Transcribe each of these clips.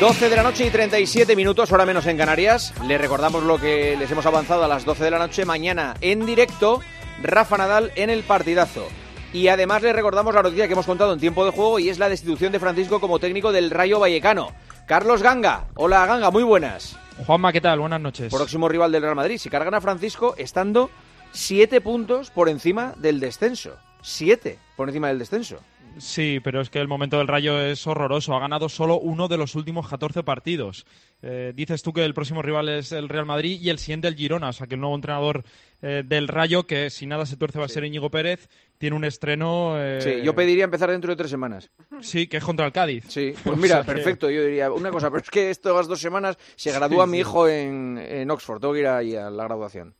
12 de la noche y 37 minutos, hora menos en Canarias. Les recordamos lo que les hemos avanzado a las 12 de la noche. Mañana en directo, Rafa Nadal en el partidazo. Y además les recordamos la noticia que hemos contado en tiempo de juego y es la destitución de Francisco como técnico del Rayo Vallecano. Carlos Ganga. Hola Ganga, muy buenas. Juanma, ¿qué tal? Buenas noches. Próximo rival del Real Madrid. Si cargan a Francisco estando 7 puntos por encima del descenso. 7 por encima del descenso. Sí, pero es que el momento del Rayo es horroroso. Ha ganado solo uno de los últimos 14 partidos. Eh, dices tú que el próximo rival es el Real Madrid y el siguiente el Girona. O sea, que el nuevo entrenador eh, del Rayo, que si nada se tuerce va a ser Íñigo Pérez, tiene un estreno... eh, Sí, yo pediría empezar dentro de tres semanas. Sí, que es contra el Cádiz. Sí, pues O mira, que- perfecto. Yo diría una cosa, pero es que estas dos semanas se gradúa mi hijo en, en Oxford. Tengo que ir ahí a la graduación.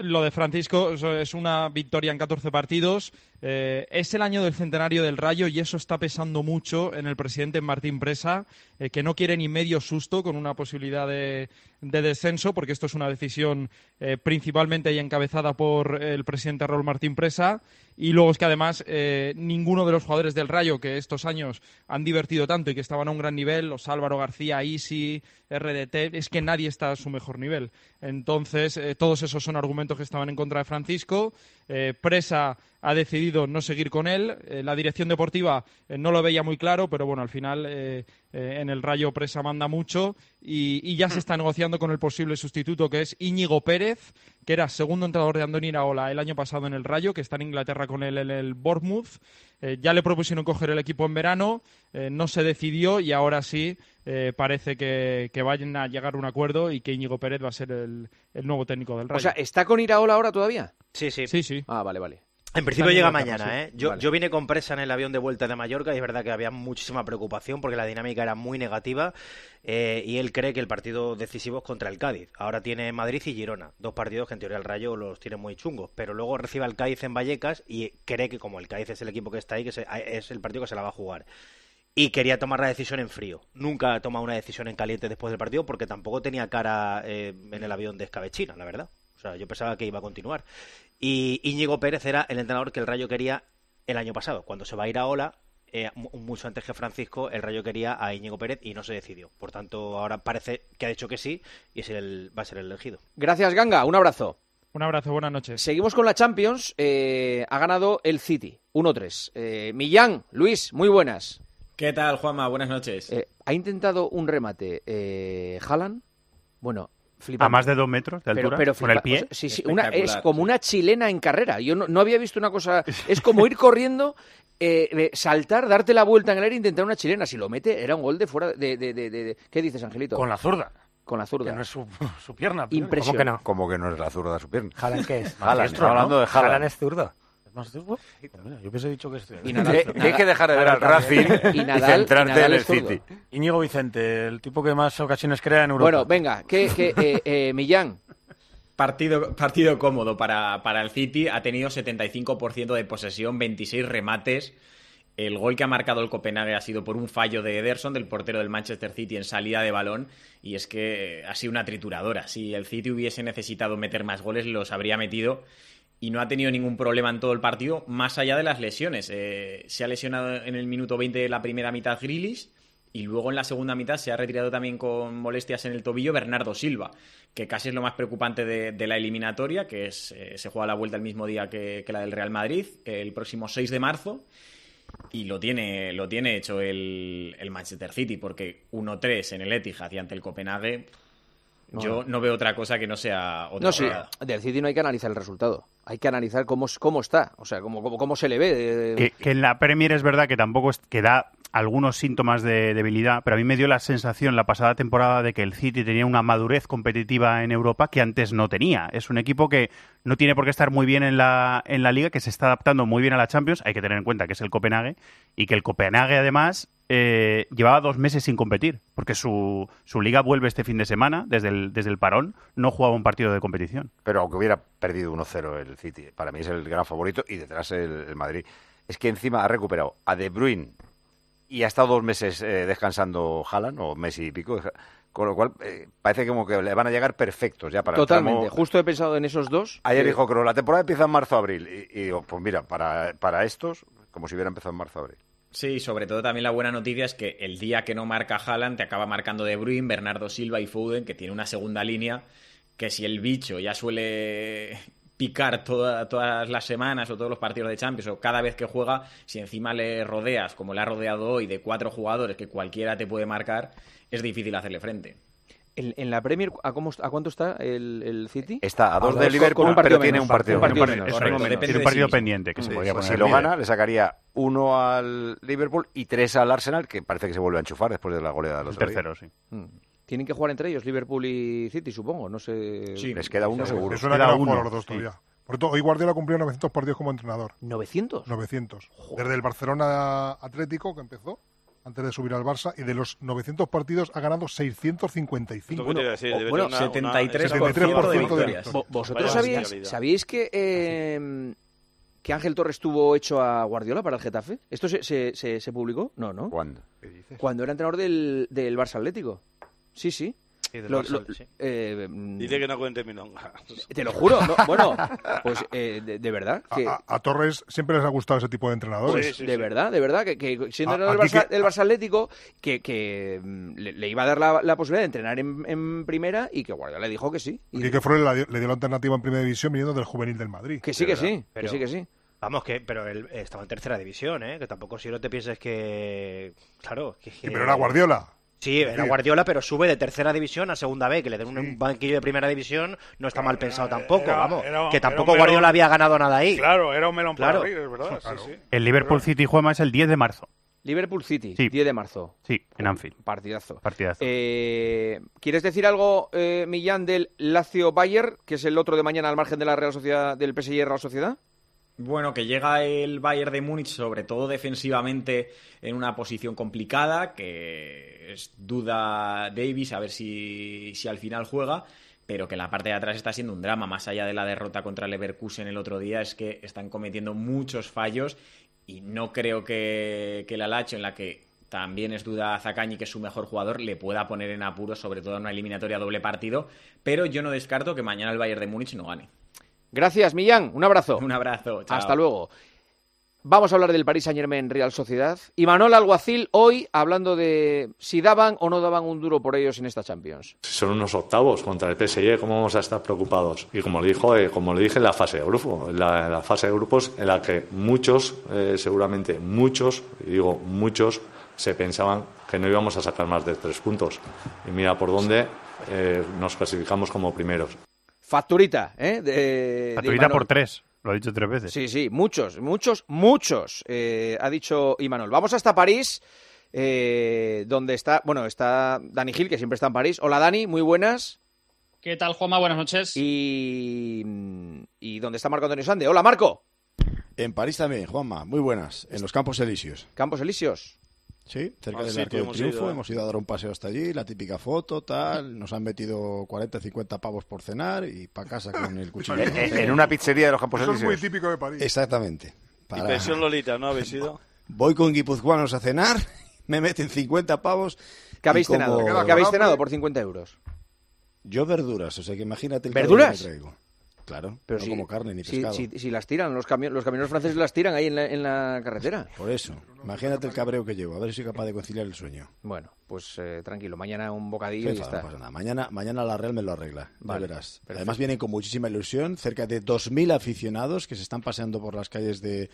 Lo de Francisco es una victoria en 14 partidos. Eh, es el año del centenario del Rayo y eso está pesando mucho en el presidente Martín Presa, eh, que no quiere ni medio susto con una posibilidad de, de descenso, porque esto es una decisión eh, principalmente y encabezada por el presidente Raúl Martín Presa. Y luego es que además eh, ninguno de los jugadores del Rayo que estos años han divertido tanto y que estaban a un gran nivel, los Álvaro García, Isi, RDT, es que nadie está a su mejor nivel. Entonces, eh, todos esos son argumentos que estaban en contra de Francisco. Eh, Presa ha decidido no seguir con él. Eh, la dirección deportiva eh, no lo veía muy claro, pero bueno, al final eh, eh, en el Rayo Presa manda mucho y, y ya se está negociando con el posible sustituto que es Íñigo Pérez, que era segundo entrenador de Andoni Iraola el año pasado en el Rayo, que está en Inglaterra con él en el Bournemouth. Eh, ya le propusieron coger el equipo en verano, eh, no se decidió y ahora sí eh, parece que, que vayan a llegar a un acuerdo y que Íñigo Pérez va a ser el, el nuevo técnico del Rayo. O sea, ¿está con Iraola ahora todavía? Sí, sí. sí, sí. Ah, vale, vale. En principio llega mañana. ¿eh? Yo, Vale. yo vine con presa en el avión de vuelta de Mallorca y es verdad que había muchísima preocupación porque la dinámica era muy negativa eh, y él cree que el partido decisivo es contra el Cádiz. Ahora tiene Madrid y Girona, dos partidos que en teoría el Rayo los tiene muy chungos, pero luego recibe al Cádiz en Vallecas y cree que como el Cádiz es el equipo que está ahí, que se- es el partido que se la va a jugar. Y quería tomar la decisión en frío. Nunca ha tomado una decisión en caliente después del partido porque tampoco tenía cara eh, en el avión de escabechina, la verdad. O sea, yo pensaba que iba a continuar. Y Íñigo Pérez era el entrenador que el Rayo quería el año pasado. Cuando se va a ir a Ola, eh, mu- mucho antes que Francisco, el Rayo quería a Íñigo Pérez y no se decidió. Por tanto, ahora parece que ha dicho que sí y es el, va a ser el elegido. Gracias, Ganga. Un abrazo. Un abrazo, buenas noches. Seguimos con la Champions. Eh, ha ganado el City. 1-3. Eh, Millán, Luis, muy buenas. ¿Qué tal, Juanma? Buenas noches. Eh, ¿Ha intentado un remate eh, Haaland? Bueno, flipante. A más de dos metros de Pero, altura, pero con el pie. o sea, sí, sí, una, es como una chilena en carrera. Yo no, no había visto una cosa. Es como ir corriendo, eh, eh, saltar, darte la vuelta en el aire e intentar una chilena. Si lo mete, era un gol de fuera de. de- de- de- de- ¿Qué dices, Angelito? Con la zurda, Con la zurda. que no es su, su pierna. Impresionante. ¿Cómo que no? Como que no es la zurda su pierna. ¿Haaland qué es? Maestro, estaba hablando de Haaland. Haaland es zurdo. Pues mira, yo pensé dicho que es Y Nadal- Tienes Nadal- que dejar de ver al Racing Y y, Nadal- centrarte y Nadal en el. City. Íñigo Vicente, el tipo que más ocasiones crea en Europa. Bueno, venga, que, que, eh, eh, Millán. Partido, partido cómodo para, para el City. Ha tenido 75% de posesión, 26 remates. El gol que ha marcado el Copenhague ha sido por un fallo de Ederson, del portero del Manchester City, en salida de balón. Y es que ha sido una trituradora. Si el City hubiese necesitado meter más goles, los habría metido. Y no ha tenido ningún problema en todo el partido, más allá de las lesiones. Eh, se ha lesionado en el minuto 20 de la primera mitad Grealish. Y luego en la segunda mitad se ha retirado también con molestias en el tobillo Bernardo Silva, que casi es lo más preocupante de, la eliminatoria, que es, eh, se juega la vuelta el mismo día que, la del Real Madrid, el próximo 6 de marzo. Y lo tiene, lo tiene hecho el, el Manchester City, porque 1-3 en el Etihad y ante el Copenhague, yo no veo otra cosa que no sea otra No, sí, del City no hay que analizar el resultado. Hay que analizar cómo, cómo está, o sea, cómo, cómo, cómo se le ve. de- de- Que, que en la Premier es verdad que tampoco es, que da algunos síntomas de debilidad, pero a mí me dio la sensación la pasada temporada de que el City tenía una madurez competitiva en Europa que antes no tenía. Es un equipo que no tiene por qué estar muy bien en la, en la liga, que se está adaptando muy bien a la Champions. Hay que tener en cuenta que es el Copenhague y que el Copenhague además eh, llevaba dos meses sin competir, porque su, su liga vuelve este fin de semana, desde el, desde el parón, no jugaba un partido de competición. Pero aunque hubiera perdido 1-0 el City, para mí es el gran favorito y detrás el, el Madrid. Es que encima ha recuperado a De Bruyne y ha estado dos meses eh, descansando Haaland, o Messi y pico, con lo cual eh, parece como que le van a llegar perfectos ya para el Totalmente. tramo- Justo he pensado en esos dos. Ayer Eh, dijo que la temporada empieza en marzo-abril. Y, y digo, pues mira, para, para estos, como si hubiera empezado en marzo-abril. Sí, sobre todo también la buena noticia es que el día que no marca Haaland te acaba marcando De Bruyne, Bernardo Silva y Foden, que tiene una segunda línea que si el bicho ya suele picar toda- todas las semanas o todos los partidos de Champions o cada vez que juega, si encima le rodeas, como le ha rodeado hoy, de cuatro jugadores que cualquiera te puede marcar, es difícil hacerle frente. En, en la Premier, ¿a, cómo, ¿a cuánto está el, el City? Está a dos con- de Liverpool, con un partido pero tiene un partido Un menos. Eso tiene un de partido pendiente que se podría pues poner si lo gana, le sacaría uno al Liverpool y tres al Arsenal, que parece que se vuelve a enchufar después de la goleada del El otro día. tercero, sí. Mm. Tienen que jugar entre ellos, Liverpool y City, supongo. No sé. Sí. Les queda uno seguro. Que Queda uno, los dos sí. todavía. Por cierto, hoy Guardiola cumplió 900 partidos como entrenador. ¿900? 900. Desde el Barcelona Atlético, que empezó, antes de subir al Barça, y de los 900 partidos ha ganado 655. Bueno, decir, o- bueno, una- 73% una- de 73% victorias. de Vo- ¿Vosotros sabíais, sabíais que, eh, que Ángel Torres estuvo hecho a Guardiola para el Getafe? ¿Esto se, se, se- se publicó? No, ¿no? ¿Cuándo? Cuando era entrenador del, del Barça Atlético. Sí, sí. Sí, del Lo- Barça, lo- sí. eh, mm, Dice que no cuente milongas. Te lo juro. no, bueno, pues eh, de, de verdad. A, Que, a- a Torres siempre les ha gustado ese tipo de entrenadores. Sí, sí, de sí. verdad, de verdad, que, que siendo A- aquí Barça, que- Atlético, que, que, mm, le, le iba a dar la, la posibilidad de entrenar en, en primera y que Guardiola le dijo que sí. Y que Flores le dio- le dio la alternativa en primera división viniendo del juvenil del Madrid. que sí, que sí, Pero- que sí, que sí. Vamos, que, pero él estaba en tercera división, ¿eh? Que tampoco si no te pienses que. Claro, que. Sí, pero era Guardiola. Sí, era. Guardiola, pero sube de tercera división a segunda B, que le den un Sí. banquillo de primera división, no está mal Era- pensado tampoco, era- vamos. era- que tampoco melón. Guardiola había ganado nada ahí. Claro, era un melón Claro. para abrir, es verdad. Claro. Sí, sí. El Liverpool City juega es el 10 de marzo. Liverpool City, Sí. 10 de marzo. Sí, en Anfield. Partidazo. Partidazo. Eh, ¿Quieres decir algo, eh, Millán, del Lazio Bayer, que es el otro de mañana al margen de la Real Sociedad, del PSG Real Sociedad? Bueno, que llega el Bayern de Múnich, sobre todo defensivamente, en una posición complicada, que es duda Davis, a ver si, si al final juega, pero que la parte de atrás está siendo un drama, más allá de la derrota contra Leverkusen el otro día, es que están cometiendo muchos fallos y no creo que, que la Lacho, en la que también es duda Zacañi, que es su mejor jugador, le pueda poner en apuros, sobre todo en una eliminatoria doble partido, pero yo no descarto que mañana el Bayern de Múnich no gane. Gracias, Millán. Un abrazo. Un abrazo. chao. Hasta luego. Vamos a hablar del Paris Saint Germain Real Sociedad. Y Manuel Alguacil hoy hablando de si daban o no daban un duro por ellos en esta Champions. Si son unos octavos contra el PSG, ¿cómo vamos a estar preocupados? Y como le, dijo, eh, como le dije en la fase de grupo, la fase de grupos en la que muchos, eh, seguramente muchos, y digo muchos, se pensaban que no íbamos a sacar más de tres puntos. Y mira por dónde eh, nos clasificamos como primeros. Facturita, ¿eh? De, Facturita por tres. Lo ha dicho tres veces. Sí, sí, muchos, muchos, muchos, eh, ha dicho Imanol. Vamos hasta París, eh, donde está, bueno, está Dani Gil, que siempre está en París. Hola Dani, muy buenas. ¿Qué tal, Juanma? Buenas noches. Y, y donde está Marco Antonio Sande. Hola Marco. En París también, Juanma, muy buenas. En los Campos Elíseos. Campos Elíseos. Sí, cerca del sitio Arco del Triunfo. ido, ¿eh? Hemos ido a dar un paseo hasta allí, la típica foto, tal. Nos han metido 40, 50 pavos por cenar y para casa con el cuchillo. En, en una pizzería de los Campos Eso es muy típico de París. Exactamente. Y Para- pensión Lolita, ¿no habéis ido? Voy con guipuzcoanos a cenar, me meten 50 pavos. ¿Qué habéis y como- cenado? ¿Qué habéis cenado por 50 euros? Yo verduras, o sea que imagínate el ¿Verduras? que me traigo. Claro, Pero no si- como carne ni si, pescado. si- si las tiran, los, cami- los camioneros franceses las tiran ahí en la, en la carretera. Por eso, imagínate el cabreo que llevo, a ver si soy capaz de conciliar el sueño. Bueno, pues eh, tranquilo, mañana un bocadillo y ya está. no pasa nada. Mañana, mañana la Real me lo arregla, ya Vale, verás. perfecto. Además vienen con muchísima ilusión, cerca de 2.000 aficionados que se están paseando por las calles de,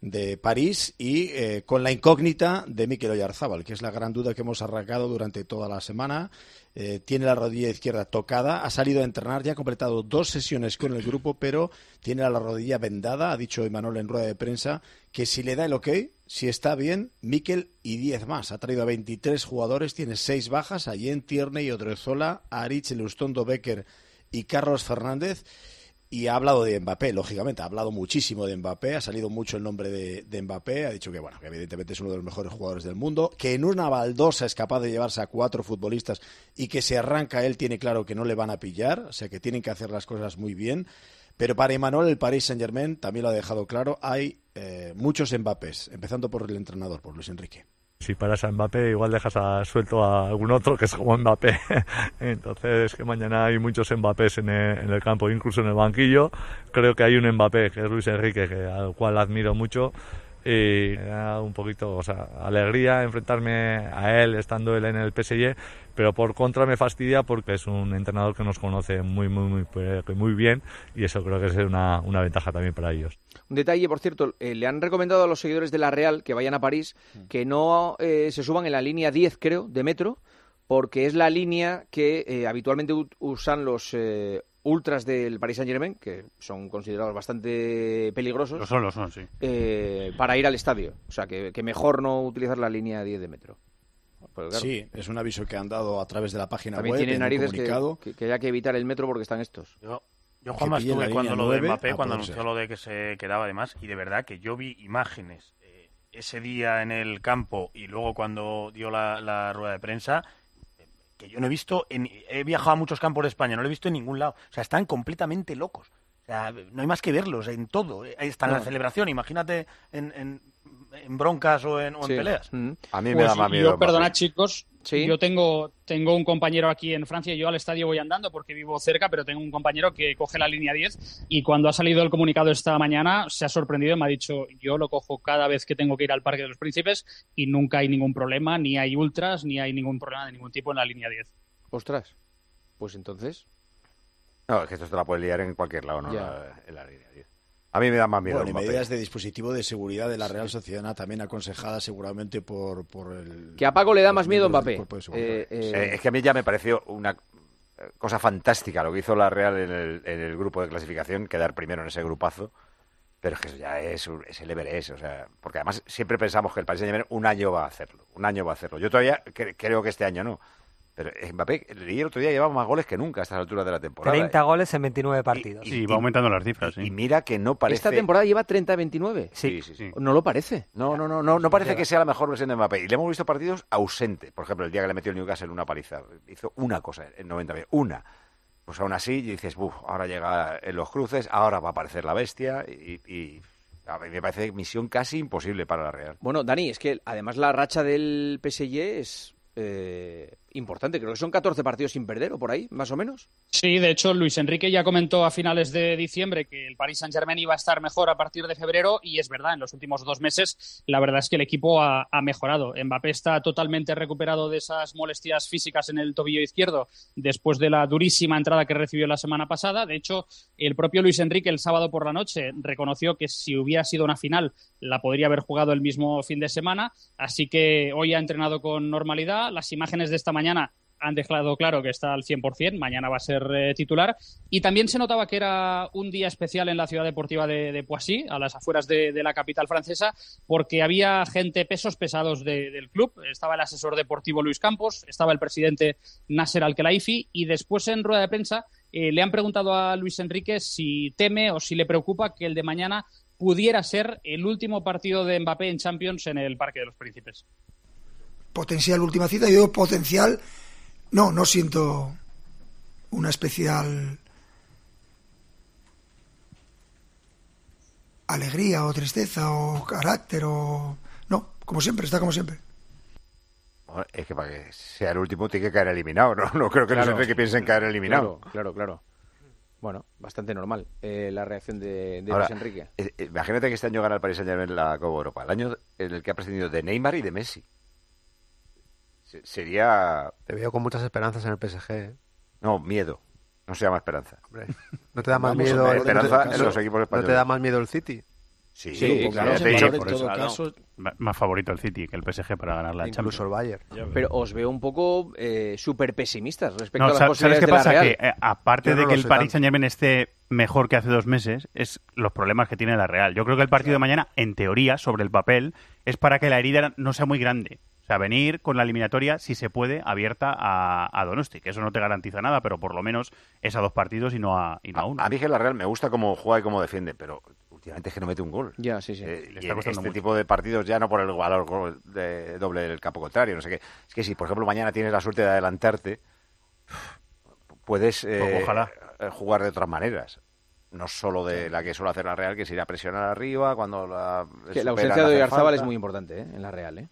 de París y eh, con la incógnita de Mikel Oyarzábal, que es la gran duda que hemos arrancado durante toda la semana. Eh, tiene la rodilla izquierda tocada, ha salido a entrenar, ya ha completado dos sesiones con el grupo, pero tiene la rodilla vendada. Ha dicho Emanuel en rueda de prensa que si le da el ok, si está bien, Mikel y 10 más. Ha traído a 23 jugadores, tiene 6 bajas, Allen, Tierney, Odrezola, Aritz, Lustondo, Becker y Carlos Fernández. Y ha hablado de Mbappé, lógicamente, ha hablado muchísimo de Mbappé, ha salido mucho el nombre de, Mbappé, ha dicho que, bueno, que evidentemente es uno de los mejores jugadores del mundo, que en una baldosa es capaz de llevarse a cuatro futbolistas y que se arranca él tiene claro que no le van a pillar, o sea que tienen que hacer las cosas muy bien. Pero para Emmanuel, el Paris Saint-Germain también lo ha dejado claro, hay eh, muchos Mbappés, empezando por el entrenador, por Luis Enrique. Si paras a Mbappé, igual dejas a, suelto a algún otro que es como Mbappé. Entonces, que mañana hay muchos Mbappés en el, campo, incluso en el banquillo. Creo que hay un Mbappé, que es Luis Enrique, que, al cual admiro mucho. Y me da un poquito, o sea, alegría enfrentarme a él estando él en el PSG, pero por contra me fastidia porque es un entrenador que nos conoce muy, muy, muy, pues, muy bien y eso creo que es una, una ventaja también para ellos. Un detalle, por cierto, eh, le han recomendado a los seguidores de la Real que vayan a París que no eh, se suban en la línea 10, creo, de metro, porque es la línea que eh, habitualmente usan los eh, ultras del Paris Saint-Germain, que son considerados bastante peligrosos. Lo son, lo son, sí. eh, para ir al estadio. O sea, que, que mejor no utilizar la línea 10 de metro. Claro, Sí, es un aviso que han dado a través de la página También web. tiene en un narices que, que, que haya que evitar el metro porque están estos. Yo, yo Juanma, estuve cuando lo de Mbappé, cuando anunció lo de que se quedaba además, y de verdad que yo vi imágenes eh, ese día en el campo y luego cuando dio la, la rueda de prensa, que yo no he visto, en- he viajado a muchos campos de España, no lo he visto en ningún lado. O sea, están completamente locos. O sea, no hay más que verlos en todo. Ahí está No. la celebración, imagínate en, en- en broncas o en, o en Sí. peleas. Mm. A mí me Pues da más yo, miedo. perdonad Mbappé. chicos, Sí. yo tengo, tengo un compañero aquí en Francia, yo al estadio voy andando porque vivo cerca, pero tengo un compañero que coge la línea 10 y cuando ha salido el comunicado esta mañana se ha sorprendido y me ha dicho, yo lo cojo cada vez que tengo que ir al Parque de los Príncipes y nunca hay ningún problema, ni hay ultras, ni hay ningún problema de ningún tipo en la línea 10. Ostras. Pues entonces. No, es que esto te la puedes liar en cualquier lado, ¿no? La- en la línea 10. A mí me da más miedo. Bueno, y Mbappé. medidas de dispositivo de seguridad de la Real Sociedad también aconsejada seguramente por, por el... Que a Paco le da más miedo Mbappé. de. Eh, eh, Eh, es que a mí ya me pareció una cosa fantástica lo que hizo la Real en el, en el grupo de clasificación, quedar primero en ese grupazo. Pero es que eso ya es, un- es el Everest, o sea, porque además siempre pensamos que el Paris Saint-Germain un año va a hacerlo, un año va a hacerlo. Yo todavía cre- creo que este año no. Pero eh, Mbappé, leí el otro día, lleva más goles que nunca a estas alturas de la temporada. 30 goles en 29 partidos. Y- Sí, va aumentando las cifras, sí. Y mira que no parece... Esta temporada lleva 30-29. Sí, sí, sí. No lo parece. No, no, no, no, no parece que sea la mejor versión de Mbappé. Y le hemos visto partidos ausente. Por ejemplo, el día que le metió el Newcastle una paliza. Hizo una cosa en 90 minutos. Una. Pues aún así dices, buf, ahora llega en los cruces, ahora va a aparecer la bestia. Y, y a mí me parece misión casi imposible para la Real. Bueno, Dani, es que además la racha del PSG es eh, importante. Creo que son 14 partidos sin perder o por ahí, más o menos. Sí, de hecho, Luis Enrique ya comentó a finales de diciembre que el Paris Saint-Germain iba a estar mejor a partir de febrero y es verdad, en los últimos dos meses la verdad es que el equipo ha, mejorado. Mbappé está totalmente recuperado de esas molestias físicas en el tobillo izquierdo después de la durísima entrada que recibió la semana pasada. De hecho, el propio Luis Enrique el sábado por la noche reconoció que si hubiera sido una final la podría haber jugado el mismo fin de semana, así que hoy ha entrenado con normalidad. Las imágenes de esta mañana han dejado claro que está al 100%, mañana va a ser eh, titular. Y también se notaba que era un día especial en la ciudad deportiva de, Poissy, a las afueras de, la capital francesa, porque había gente, pesos pesados de- del club. Estaba el asesor deportivo Luis Campos, estaba el presidente Nasser Al-Khelaifi y después en rueda de prensa eh, le han preguntado a Luis Enrique si teme o si le preocupa que el de mañana pudiera ser el último partido de Mbappé en Champions en el Parque de los Príncipes. Potencial última cita. Yo digo potencial, no, no siento una especial alegría o tristeza o carácter o... No, como siempre, está como siempre. Bueno, es que para que sea el último tiene que caer eliminado. No, no creo que Claro. Luis Enrique piense en caer eliminado. Claro, claro, claro. Bueno, bastante normal eh, la reacción de, de Ahora, Luis Enrique. eh, eh, imagínate que este año gana el Paris Saint-Germain la Copa Europa. El año en el que ha prescindido de Neymar y de Messi. Se- Sería... Te veo con muchas esperanzas en el PSG. ¿eh? No, miedo. No se llama esperanza. Hombre, ¿No te da más Vamos, miedo hombre, te- esperanza no- en los equipos ¿No te da más miedo el City? Sí, Sí, claro, en por todo eso. caso, Más favorito el City que el PSG para ganar la Incluso el. Bayern. Pero os veo un poco eh, súper pesimistas respecto No, a las sa- ¿Sabes posibilidades qué de la pasa? Real. Que eh, aparte no de que el Paris tanto. Saint Germain esté mejor que hace dos meses, es los problemas que tiene la Real. Yo creo que el partido de mañana, en teoría, sobre el papel, es para que la herida no sea muy grande. O sea, venir con la eliminatoria, si se puede, abierta a, a Donosti, que eso no te garantiza nada, pero por lo menos es a dos partidos y no a, y no a uno. A mí que la Real me gusta cómo juega y cómo defiende, pero últimamente es que no mete un gol. Ya, sí, sí. Eh, Le está costando este mucho. tipo de partidos ya no por el valor de doble del campo contrario, no sé qué. Es que si, por ejemplo, mañana tienes la suerte de adelantarte, puedes eh, Pues ojalá. eh, jugar de otras maneras. No solo de la que suele hacer la Real, que es ir a presionar arriba cuando la Que la ausencia de hace Oyarzabal es muy importante ¿eh? en la Real, ¿eh?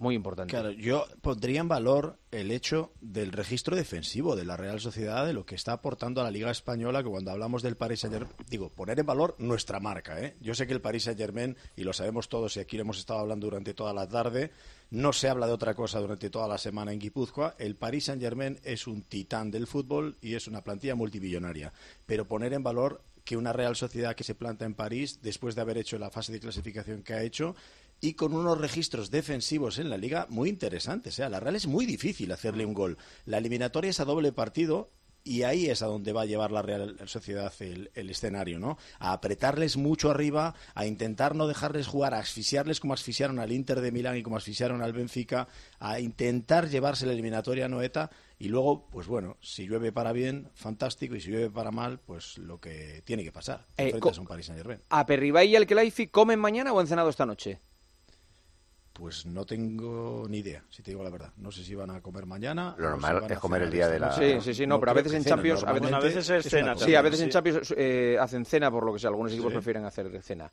Muy importante. Claro, yo pondría en valor el hecho del registro defensivo de la Real Sociedad, de lo que está aportando a la Liga Española, que cuando hablamos del Paris Saint-Germain, digo, poner en valor nuestra marca. ¿eh? Yo sé que el Paris Saint-Germain, y lo sabemos todos, y aquí lo hemos estado hablando durante toda la tarde, no se habla de otra cosa durante toda la semana en Guipúzcoa. El Paris Saint-Germain es un titán del fútbol y es una plantilla multimillonaria. Pero poner en valor que una Real Sociedad que se planta en París, después de haber hecho la fase de clasificación que ha hecho, y con unos registros defensivos en la liga muy interesantes. O sea, a la Real es muy difícil hacerle un gol. La eliminatoria es a doble partido y ahí es a donde va a llevar la Real Sociedad el, el escenario, ¿no? A apretarles mucho arriba, a intentar no dejarles jugar, a asfixiarles como asfixiaron al Inter de Milán y como asfixiaron al Benfica, a intentar llevarse la eliminatoria a Noeta y luego, pues bueno, si llueve para bien, fantástico, y si llueve para mal, pues lo que tiene que pasar. Eh, a un Paris Saint-Germain. ¿A Perribay y al Kelaifi comen mañana o han cenado esta noche? Pues no tengo ni idea, si te digo la verdad. No sé si van a comer mañana. Lo si normal es comer el día de la-. Sí, sí, sí, no, pero a veces en Champions... A veces, normalmente a veces es cena. Sí, a veces Sí. en Champions eh, hacen cena, por lo que sea. Algunos equipos Sí. prefieren hacer cena.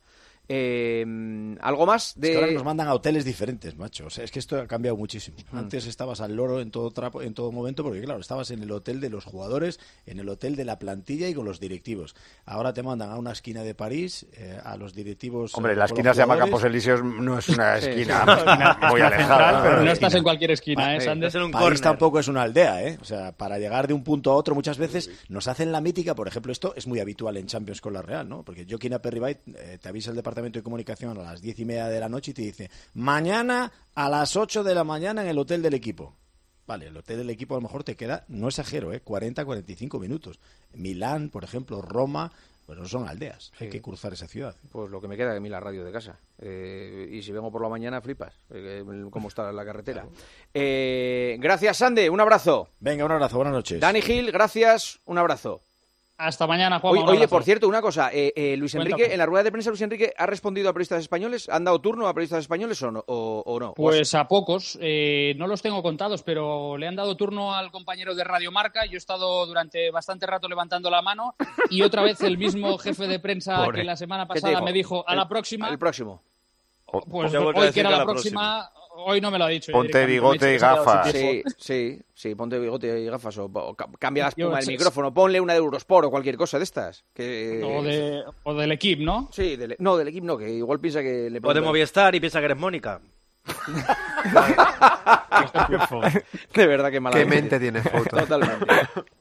Eh, ¿Algo más Es que ahora de...? nos mandan a hoteles diferentes, macho. O sea, es que esto ha cambiado muchísimo. Mm. Antes estabas al loro en todo trapo, en todo momento, porque claro, estabas en el hotel de los jugadores, en el hotel de la plantilla y con los directivos. Ahora te mandan a una esquina de París, eh, a los directivos. Hombre, eh, la esquina se llama. Campos Elíseos, no es una Sí, esquina sí. muy Esquina alejada. central, pero No estás en cualquier esquina, ¿eh, Sí. Sander? Es en un París corner. tampoco es una aldea, ¿eh? O sea, para llegar de un punto a otro muchas veces nos hacen la mítica, por ejemplo, esto es muy habitual en Champions con la Real, ¿no? Porque Joaquín Aperribay eh, te avisa el departamento de comunicación a las diez y media de la noche y te dice, mañana a las 8 de la mañana en el hotel del equipo. Vale, el hotel del equipo a lo mejor te queda, no exagero, ¿eh? 40, 45 minutos. Milán, por ejemplo, Roma, pues no son aldeas. Hay que cruzar esa ciudad. Pues lo que me queda de mí la radio de casa. Eh, y si vengo por la mañana, flipas. eh, cómo está la carretera. Eh, gracias, Sande. Un abrazo. Venga, un abrazo, buenas noches. Dani Gil, gracias. Un abrazo. Hasta mañana, Juan. Oye, oye, por cierto, una cosa. eh, eh, Luis Enrique, en la rueda de prensa, Luis Enrique ha respondido a periodistas españoles. ¿Han dado turno a periodistas españoles o no? O, o no? ¿O Pues a pocos, eh, no los tengo contados, pero le han dado turno al compañero de Radio Marca. Yo he estado durante bastante rato levantando la mano y otra vez el mismo jefe de prensa Pobre. que la semana ¿Qué te pasada dijo? me dijo a El- la próxima. El próximo. Pues hoy que era la próxima, hoy no me lo ha dicho. Ponte bigote y gafas. Sí, sí, sí, ponte bigote y gafas o, o ca- cambia la espuma del micrófono, ponle una de Eurosport o cualquier cosa de estas. Que... O, de- o del equipo, ¿no? Sí, del- no, del equipo no, que igual piensa que le O de Movistar y piensa que eres Mónica. De verdad que mala Qué mente tiene foto. Totalmente,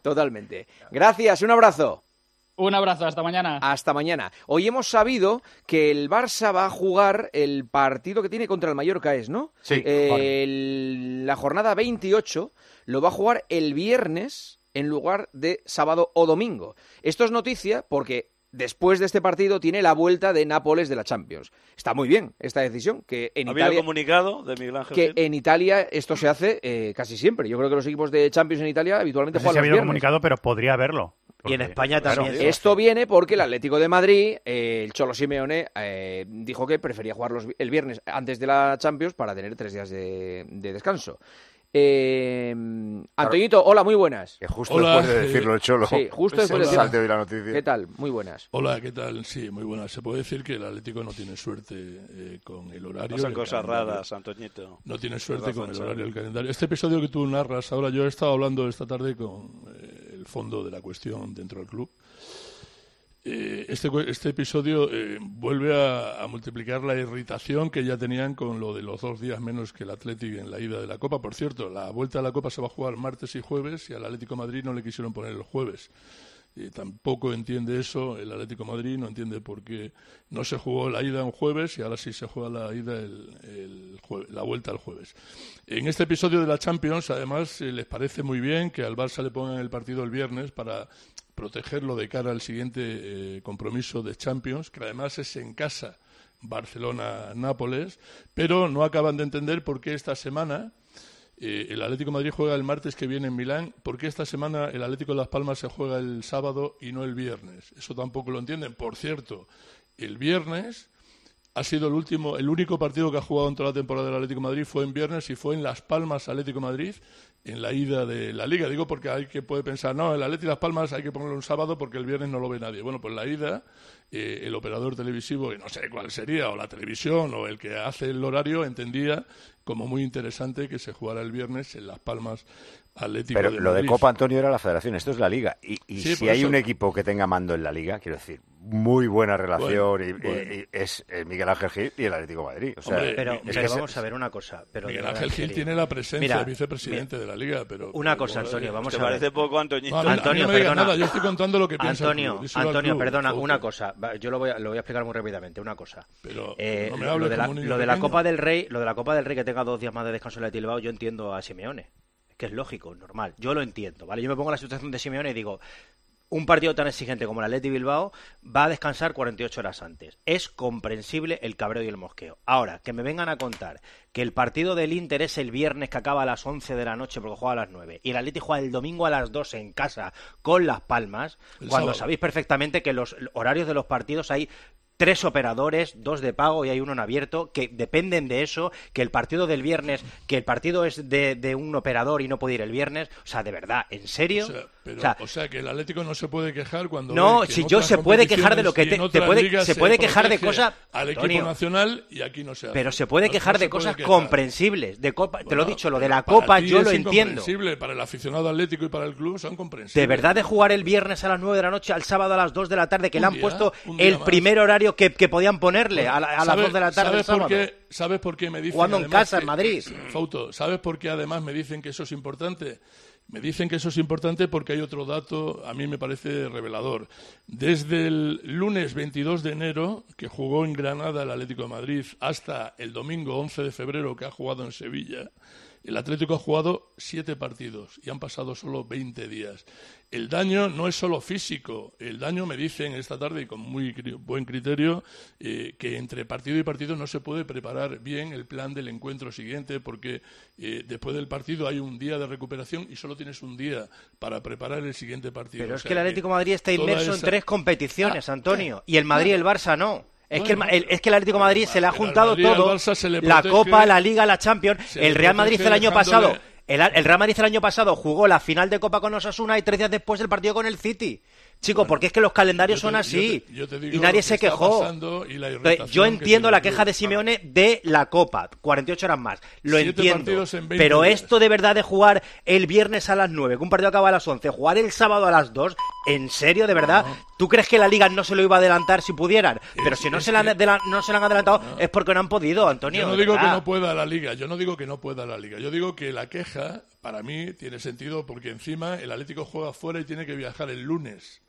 totalmente. Gracias, un abrazo. Un abrazo, hasta mañana. Hasta mañana. Hoy hemos sabido que el Barça va a jugar el partido que tiene contra el Mallorca, ¿es, no? Sí. El- la jornada 28 lo va a jugar el viernes en lugar de sábado o domingo. Esto es noticia porque después de este partido tiene la vuelta de Nápoles de la Champions. Está muy bien esta decisión, que en ¿Ha habido Italia... comunicado de Miguel Ángel que Gil? en Italia esto se hace eh, casi siempre. Yo creo que los equipos de Champions en Italia habitualmente No sé si ha juegan los habido viernes. comunicado, pero podría haberlo. Y en España claro, también. Esto viene porque el Atlético de Madrid, eh, el Cholo Simeone, eh, dijo que prefería jugar los el viernes antes de la Champions para tener tres días de, de descanso. Eh, Antoñito, hola, muy buenas. Que justo Hola, después de decirlo el Cholo. Sí, justo es después de y la noticia. ¿Qué tal? Muy buenas. Hola, ¿qué tal? Sí, muy buena. Se puede decir que el Atlético no tiene suerte eh, con el horario. Pasan cosas calendario. raras, Antoñito. No tiene suerte con el horario y el Xavi. calendario. Este episodio que tú narras ahora, yo he estado hablando esta tarde con eh, el fondo de la cuestión dentro del club. Eh, este, este episodio eh, vuelve a, multiplicar la irritación que ya tenían con lo de los dos días menos que el Atlético en la ida de la Copa. Por cierto, la vuelta a la Copa se va a jugar martes y jueves y al Atlético Madrid no le quisieron poner el jueves. Tampoco entiende eso el Atlético Madrid, no entiende por qué no se jugó la ida un jueves y ahora sí se juega la ida el, la vuelta el jueves. En este episodio de la Champions, además, eh, les parece muy bien que al Barça le pongan el partido el viernes para protegerlo de cara al siguiente eh, compromiso de Champions, que además es en casa Barcelona-Nápoles, pero no acaban de entender por qué esta semana eh, el Atlético Madrid juega el martes que viene en Milán, por qué esta semana el Atlético de Las Palmas se juega el sábado y no el viernes. Eso tampoco lo entienden. Por cierto, el viernes ha sido el último, el único partido que ha jugado en toda la temporada del Atlético Madrid fue en viernes y fue en Las Palmas Atlético Madrid en la ida de la Liga. Digo porque hay que puede pensar, no, el Atlético de Las Palmas hay que ponerlo un sábado porque el viernes no lo ve nadie. Bueno, pues la ida, eh, el operador televisivo, y no sé cuál sería, o la televisión, o el que hace el horario, entendía como muy interesante que se jugara el viernes en Las Palmas Atlético Pero de lo de. Copa Antonio era la federación, esto es la liga. Y, y Sí, si hay eso. un equipo que tenga mando en la liga, quiero decir, muy buena relación Bueno, y, bueno. y- y es eh, Miguel Ángel Gil y el Atlético de Madrid. O sea, Hombre, pero, se- vamos a ver una cosa. Pero Miguel Ángel Gil tiene la presencia Mira, de vicepresidente de la liga, pero... Una pero cosa, Antonio, eh, vamos ¿Te a ver. parece poco, Antoñito? No, Antonio, no me digas perdona. nada, yo estoy contando lo que piensa Antonio, al Antonio, club, perdona, una cosa. Yo lo voy, a, lo voy a explicar muy rápidamente. Una cosa. Pero Eh, no me lo, de la, lo de la pequeño. Copa del Rey, lo de la Copa del Rey que tenga dos días más de descanso en la Bilbao, yo entiendo a Simeone. Es que es lógico, normal. Yo lo entiendo, ¿vale? Yo me pongo en la situación de Simeone y digo, un partido tan exigente como el Atleti Bilbao va a descansar 48 horas antes. Es comprensible el cabreo y el mosqueo. Ahora, que me vengan a contar que el partido del Inter es el viernes que acaba a las 11 de la noche porque juega a las 9 y el Atleti juega el domingo a las 2 en casa con Las Palmas, El cuando sábado. sabéis perfectamente que los horarios de los partidos hay tres operadores, dos de pago y hay uno en abierto, que dependen de eso, que el partido del viernes, que el partido es de, de un operador y no puede ir el viernes, o sea, de verdad, ¿en serio? Pero, O sea, o sea, que el Atlético no se puede quejar cuando No, que si yo se puede quejar de lo que te- te puede- se puede quejar de cosas, al equipo Antonio. nacional y aquí no se hace. pero se puede quejar no de cosas quejar. comprensibles. De copa, te lo he dicho, lo de la copa yo es lo entiendo. Para el aficionado atlético y para el club son comprensibles. De verdad de jugar el viernes a las 9 de la noche al sábado a las 2 de la tarde, que Un le han día, puesto el más. primer horario que, que podían ponerle a, la- a las ¿Sabes- 2 de la tarde el ¿sabes por sábado. qué, ¿Sabes por qué me dicen Jugando en casa, en Madrid. Fauto, ¿sabes por qué además me dicen que eso es importante? Me dicen que eso es importante porque hay otro dato, a mí me parece revelador. Desde el lunes 22 de enero, que jugó en Granada el Atlético de Madrid, hasta el domingo 11 de febrero, que ha jugado en Sevilla, el Atlético ha jugado siete partidos y han pasado solo 20 días. El daño no es solo físico, el daño me dicen esta tarde y con muy cri- buen criterio eh, que entre partido y partido no se puede preparar bien el plan del encuentro siguiente porque eh, después del partido hay un día de recuperación y solo tienes un día para preparar el siguiente partido. Pero O es que el Atlético de Madrid está inmerso en tres competiciones, Ah, Antonio. Y el Madrid y el Barça no. Es, que el, es que el Atlético de Madrid se le ha juntado Madrid todo. La Copa, la Liga, la Champions. El Real Madrid el año pasado. El, el Real Madrid el año pasado jugó la final de Copa con Osasuna y tres días después el partido con el City. Chico, porque es que los calendarios te- son así. yo te- yo te digo y nadie que se quejó. la yo entiendo la queja de Simeone de la Copa, 48 horas más. Lo entiendo. partidos en 20 Pero días. esto de verdad de jugar el viernes a las 9, que un partido acaba a las 11, jugar el sábado a las 2, ¿en serio, de verdad? ¿Tú crees que la Liga no se lo iba a adelantar si pudieran? Pero si no, se, la que- no se lo han adelantado es porque no han podido, Antonio. Yo no digo que no pueda la liga, yo no digo que no pueda la liga, yo digo que la queja para mí tiene sentido porque encima el Atlético juega fuera y tiene que viajar el lunes.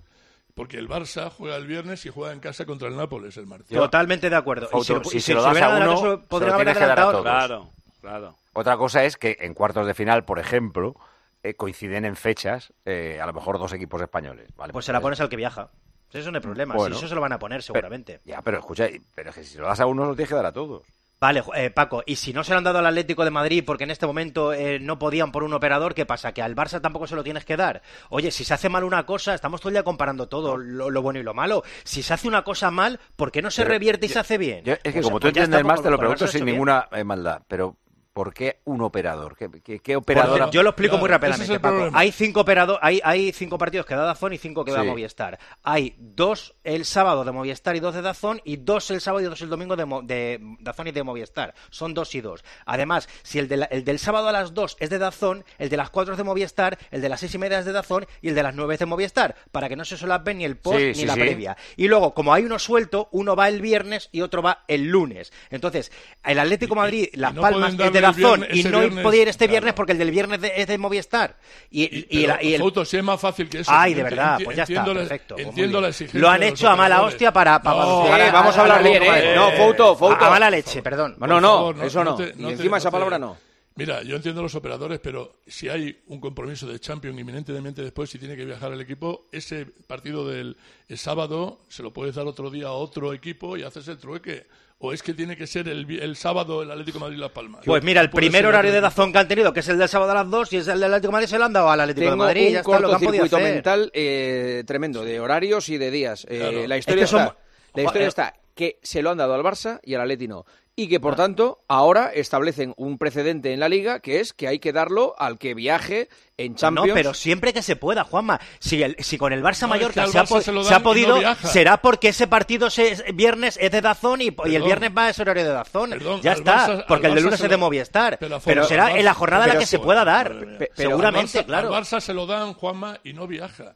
Porque el Barça juega el viernes y juega en casa contra el Nápoles el martes. Totalmente de acuerdo. Y si- si y se lo das a uno, eso, se lo podrían haber tienes que dar a adelantado. todos. Claro, claro. Otra cosa es que en cuartos de final, por ejemplo, eh, coinciden en fechas eh, a lo mejor dos equipos españoles. ¿vale? Pues se la pones al que viaja. Eso no hay problema. Bueno. si eso se lo van a poner seguramente. Ya, pero escucha, pero es que si se lo das a uno, lo tienes que dar a todos. Vale, eh, Paco, y si no se lo han dado al Atlético de Madrid porque en este momento eh, no podían por un operador, ¿qué pasa? ¿Que al Barça tampoco se lo tienes que dar? Oye, si se hace mal una cosa, estamos todo el día comparando todo, lo, lo bueno y lo malo. Si se hace una cosa mal, ¿por qué no se Pero revierte y yo- se hace bien? Yo- es que Pues, como tú pues entiendes más, te lo pregunto sin ninguna eh, maldad. Pero, ¿por qué un operador? ¿Qué, qué, qué operador? Porque yo lo explico Claro, muy es rápidamente, Paco. Hay cinco operado- hay, hay cinco partidos que da Dazón y cinco que da Sí. Movistar. Hay dos el sábado de Movistar y dos de Dazón y dos el sábado y dos el domingo de, Mo- de Dazón y de Movistar. Son dos y dos. Además, si el, de la- el del sábado a las dos es de Dazón, el de las cuatro es de Movistar, el de las seis y media es de Dazón y el de las nueve es de Movistar, para que no se solapen ni el post Sí, ni sí, la sí. previa. Y luego, como hay uno suelto, uno va el viernes y otro va el lunes. Entonces, el Atlético Madrid, Las no Palmas es de viernes- y no viernes, podía ir este claro. viernes porque el del viernes de- es de Movistar. Y, y, y Pero, y el- Fauto, si es más fácil que eso. Ay, de verdad, enti- pues ya está, entiendo la- perfecto. pues Entiendo la exigencia Lo han hecho a mala hostia para, para No, Eh, a- vamos a hablar bien, ¿eh? No, Fouto, Fouto. A mala leche, perdón. No, no, eso no. y encima esa palabra no. Mira, yo entiendo los operadores, pero si hay un compromiso de Champions inminentemente después, si tiene que viajar el equipo, ese partido del el sábado se lo puedes dar otro día a otro equipo y haces el trueque. ¿O es que tiene que ser el, el sábado el Atlético de Madrid-Las Palmas? Pues mira, el primer horario de. Dazón que han tenido, que es el del sábado a las 2, y es el del Atlético de Madrid, se lo han dado al Atlético Tengo de Madrid. un ya está, lo que han podido cortocircuito hacer. mental eh, tremendo de horarios y de días. Eh, Claro. La Es historia, que son- está, la historia está que se lo han dado al Barça y al Atleti no. Y que, por tanto, ahora establecen un precedente en la Liga que es que hay que darlo al que viaje en Champions. No, pero siempre que se pueda, Juanma. Si, el- si con el Barça No, es Mallorca que se, ha, Barça po- se lo se ha no podido, será porque ese partido se, es- viernes es de Dazón y, y el viernes va a ese horario de Dazón. Perdón, ya está, Barça- porque el de lunes se es de Movistar. pero será Barça- en la jornada en la que se pueda dar. Pe- Seguramente, al Barça, claro. Al Barça se lo dan, Juanma, y no viaja.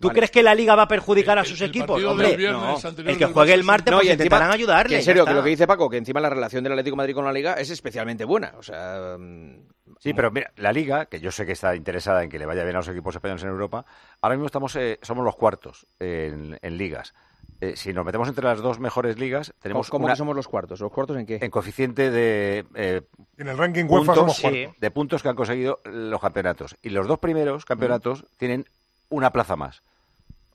¿Tú crees que la Liga va a perjudicar a sus el equipos? partido Hombre, no. El que juegue el es martes, No, pues y encima- intentarán ayudarle. que en serio, que lo que dice Paco, que encima la relación del Atlético de Madrid con la Liga es especialmente buena. O sea, mm, Sí, pero mira, la Liga, que yo sé que está interesada en que le vaya bien a los equipos españoles en Europa, ahora mismo estamos eh, somos los cuartos en, en ligas. Eh, si nos metemos entre las dos mejores ligas, tenemos ¿cómo una- que somos los cuartos? ¿Los cuartos en qué? en coeficiente de eh, En el ranking UEFA puntos, somos cuartos. de puntos que han conseguido los campeonatos. Y los dos primeros campeonatos tienen una plaza más.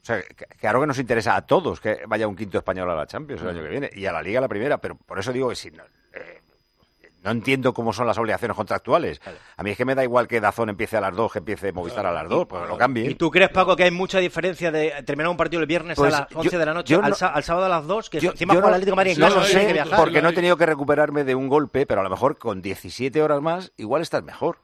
O sea, que- claro que nos interesa a todos que vaya un quinto español a la Champions el año que viene y a la Liga la primera, pero por eso digo que si no, eh, no entiendo cómo son las obligaciones contractuales. A mí es que me da igual que Dazón empiece a las dos, que empiece Movistar a las dos, pues lo cambie. ¿Y tú crees, Paco, que hay mucha diferencia de terminar un partido el viernes Pues a las yo- 11 de la noche al, no- sa- al sábado a las 2? Que Yo, encima yo juega el no, Atlético de Madrid no lo sé, porque no he tenido que recuperarme de un golpe, pero a lo mejor con 17 horas más igual estás mejor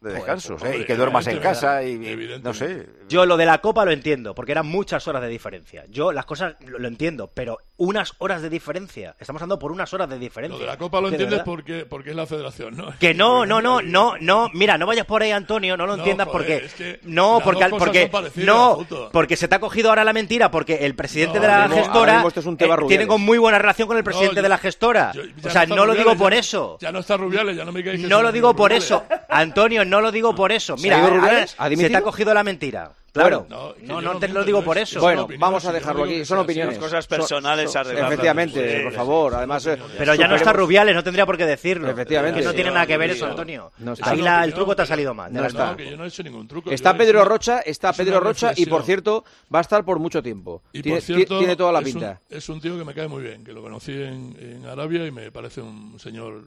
de Joder, descansos, pues, ¿eh? y que duermas en casa y, y no sé. Yo lo de la Copa lo entiendo, porque eran muchas horas de diferencia. Yo las cosas lo, lo entiendo, pero unas horas de diferencia. Estamos hablando por unas horas de diferencia. Lo de la Copa lo entiendes porque, porque es la federación, ¿no? Que no, no, no, no, no. Mira, no vayas por ahí, Antonio, no lo No, entiendas joder, porque es que no, porque al- porque no, porque se te ha cogido ahora la mentira porque el presidente No, de la mismo- gestora esto es un tema eh, tiene con muy buena relación con el presidente yo- de la gestora. yo- o sea, no lo Rubiales, digo por ya- eso. Ya no está Rubiales, ya no me No lo digo por Rubiales. eso, Antonio, no lo digo por eso. ¿Se Mira, Rubiales? ¿Ha se te ha cogido la mentira. Claro, No, no, yo no no te lo digo por es- eso. Bueno, vamos a dejarlo aquí. Son opiniones. Cosas Son- personales son-. Efectivamente, Sí, por favor. Además, eh. Pero ya no está Rubiales, no tendría por qué decirlo. Efectivamente. Que no tiene nada que ver eso, Antonio. No está. Ahí la- el truco te ha salido mal. No de está. que yo no he hecho ningún truco. Está Pedro Rocha, está Pedro Rocha y por cierto va a estar por mucho tiempo. Y tiene, por cierto, tiene toda la es un- pinta. Es un, tío que me cae muy bien, que lo conocí en, en Arabia y me parece un señor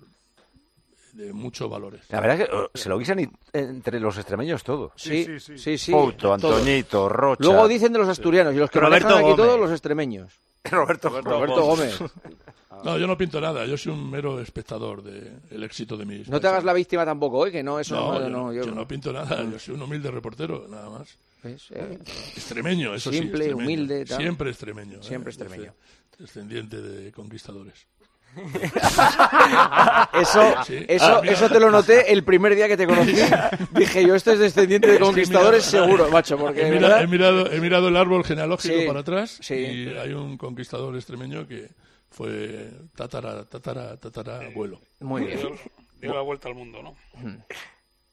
de muchos valores. La verdad es que oh, se lo guisan y- entre los extremeños todo. Sí, sí, sí. Fouto, todos. Antoñito, Rocha. Luego dicen de los asturianos y los que Roberto aquí Gómez. todos los extremeños. Roberto, Roberto Gómez. No, yo no pinto nada, yo soy un mero espectador del éxito de mis. No te hagas la víctima tampoco, ¿eh? Que no, eso No, no, yo, no, no, yo- yo no pinto nada, yo soy un humilde reportero, nada más. ¿Ves? Eh, Extremeño, eso sí. Simple, humilde, tal. Siempre extremeño. Siempre eh, extremeño. Descendiente de conquistadores. Eso, Sí. eso, Ah, eso te lo noté el primer día que te conocí. Dije yo, este es descendiente de Es que conquistadores seguro, macho, porque he, mirado, he mirado el árbol genealógico Sí, para atrás sí. y hay un conquistador extremeño que fue tatara, tatara, tatara abuelo. Muy bien. Dio, dio la vuelta al mundo, ¿no?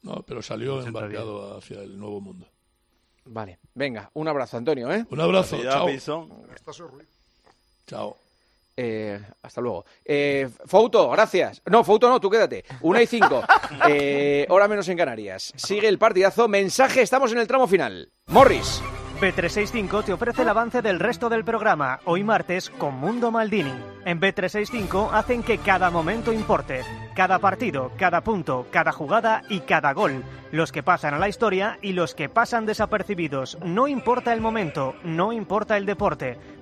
No, pero salió embarcado hacia el nuevo mundo. Vale, venga, un abrazo, Antonio, ¿eh? Un abrazo, chao. Chao. Eh, hasta luego. Eh, Fouto, gracias. No, Fouto no, tú quédate. Una y cinco. Eh, hora menos en Canarias. Sigue el partidazo. Mensaje, estamos en el tramo final. Morris. B365 te ofrece el avance del resto del programa, hoy martes con Mundo Maldini. En B365 hacen que cada momento importe, cada partido, cada punto, cada jugada y cada gol. Los que pasan a la historia y los que pasan desapercibidos. No importa el momento, no importa el deporte.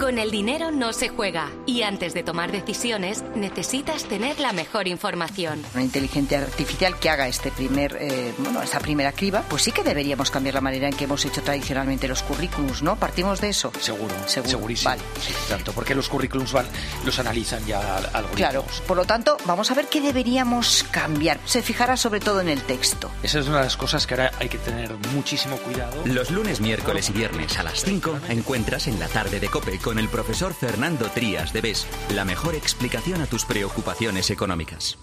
Con el dinero no se juega y antes de tomar decisiones necesitas tener la mejor información. Una inteligencia artificial que haga este primer, eh, bueno, esta primera criba, pues sí que deberíamos cambiar la manera en que hemos hecho tradicionalmente los currículums, ¿no? Partimos de eso. Seguro, Seguro. segurísimo. Vale. Sí, tanto, porque los currículums van, los analizan ya al- algoritmos. Claro. Por lo tanto, vamos a ver qué deberíamos cambiar. Se fijará sobre todo en el texto. Esa es una de las cosas que ahora hay que tener muchísimo cuidado. Los lunes, miércoles y viernes a las 5 encuentras en la tarde de Cope con el profesor Fernando Trías de BES la mejor explicación a tus preocupaciones económicas.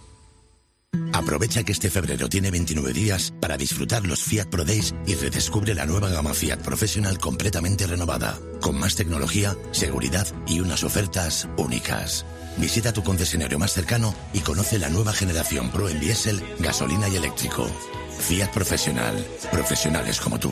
Aprovecha que este febrero tiene 29 días para disfrutar los Fiat Pro Days y redescubre la nueva gama Fiat Professional completamente renovada, con más tecnología, seguridad y unas ofertas únicas. Visita tu concesionario más cercano y conoce la nueva generación Pro en diésel, gasolina y eléctrico. Fiat Professional. Profesionales como tú.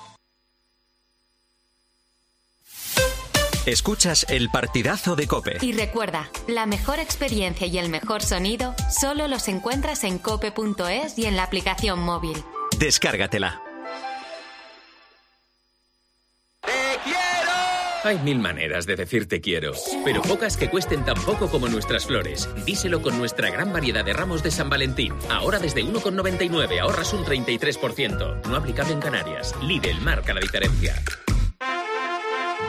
Escuchas el partidazo de Cope. Y recuerda, la mejor experiencia y el mejor sonido solo los encuentras en cope.es y en la aplicación móvil. Descárgatela. Hay mil maneras de decir te quiero, pero pocas que cuesten tan poco como nuestras flores. Díselo con nuestra gran variedad de ramos de San Valentín. Ahora desde 1,99 ahorras un 33%. No aplicable en Canarias. Lidl marca la diferencia.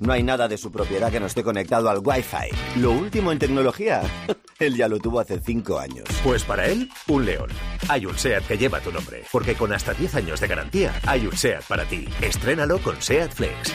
No hay nada de su propiedad que no esté conectado al Wi-Fi. Lo último en tecnología. Él ya lo tuvo hace cinco años. Pues para él, un león. Hay un SEAT que lleva tu nombre, porque con hasta 10 años de garantía, hay un SEAT para ti. Estrénalo con SEAT Flex.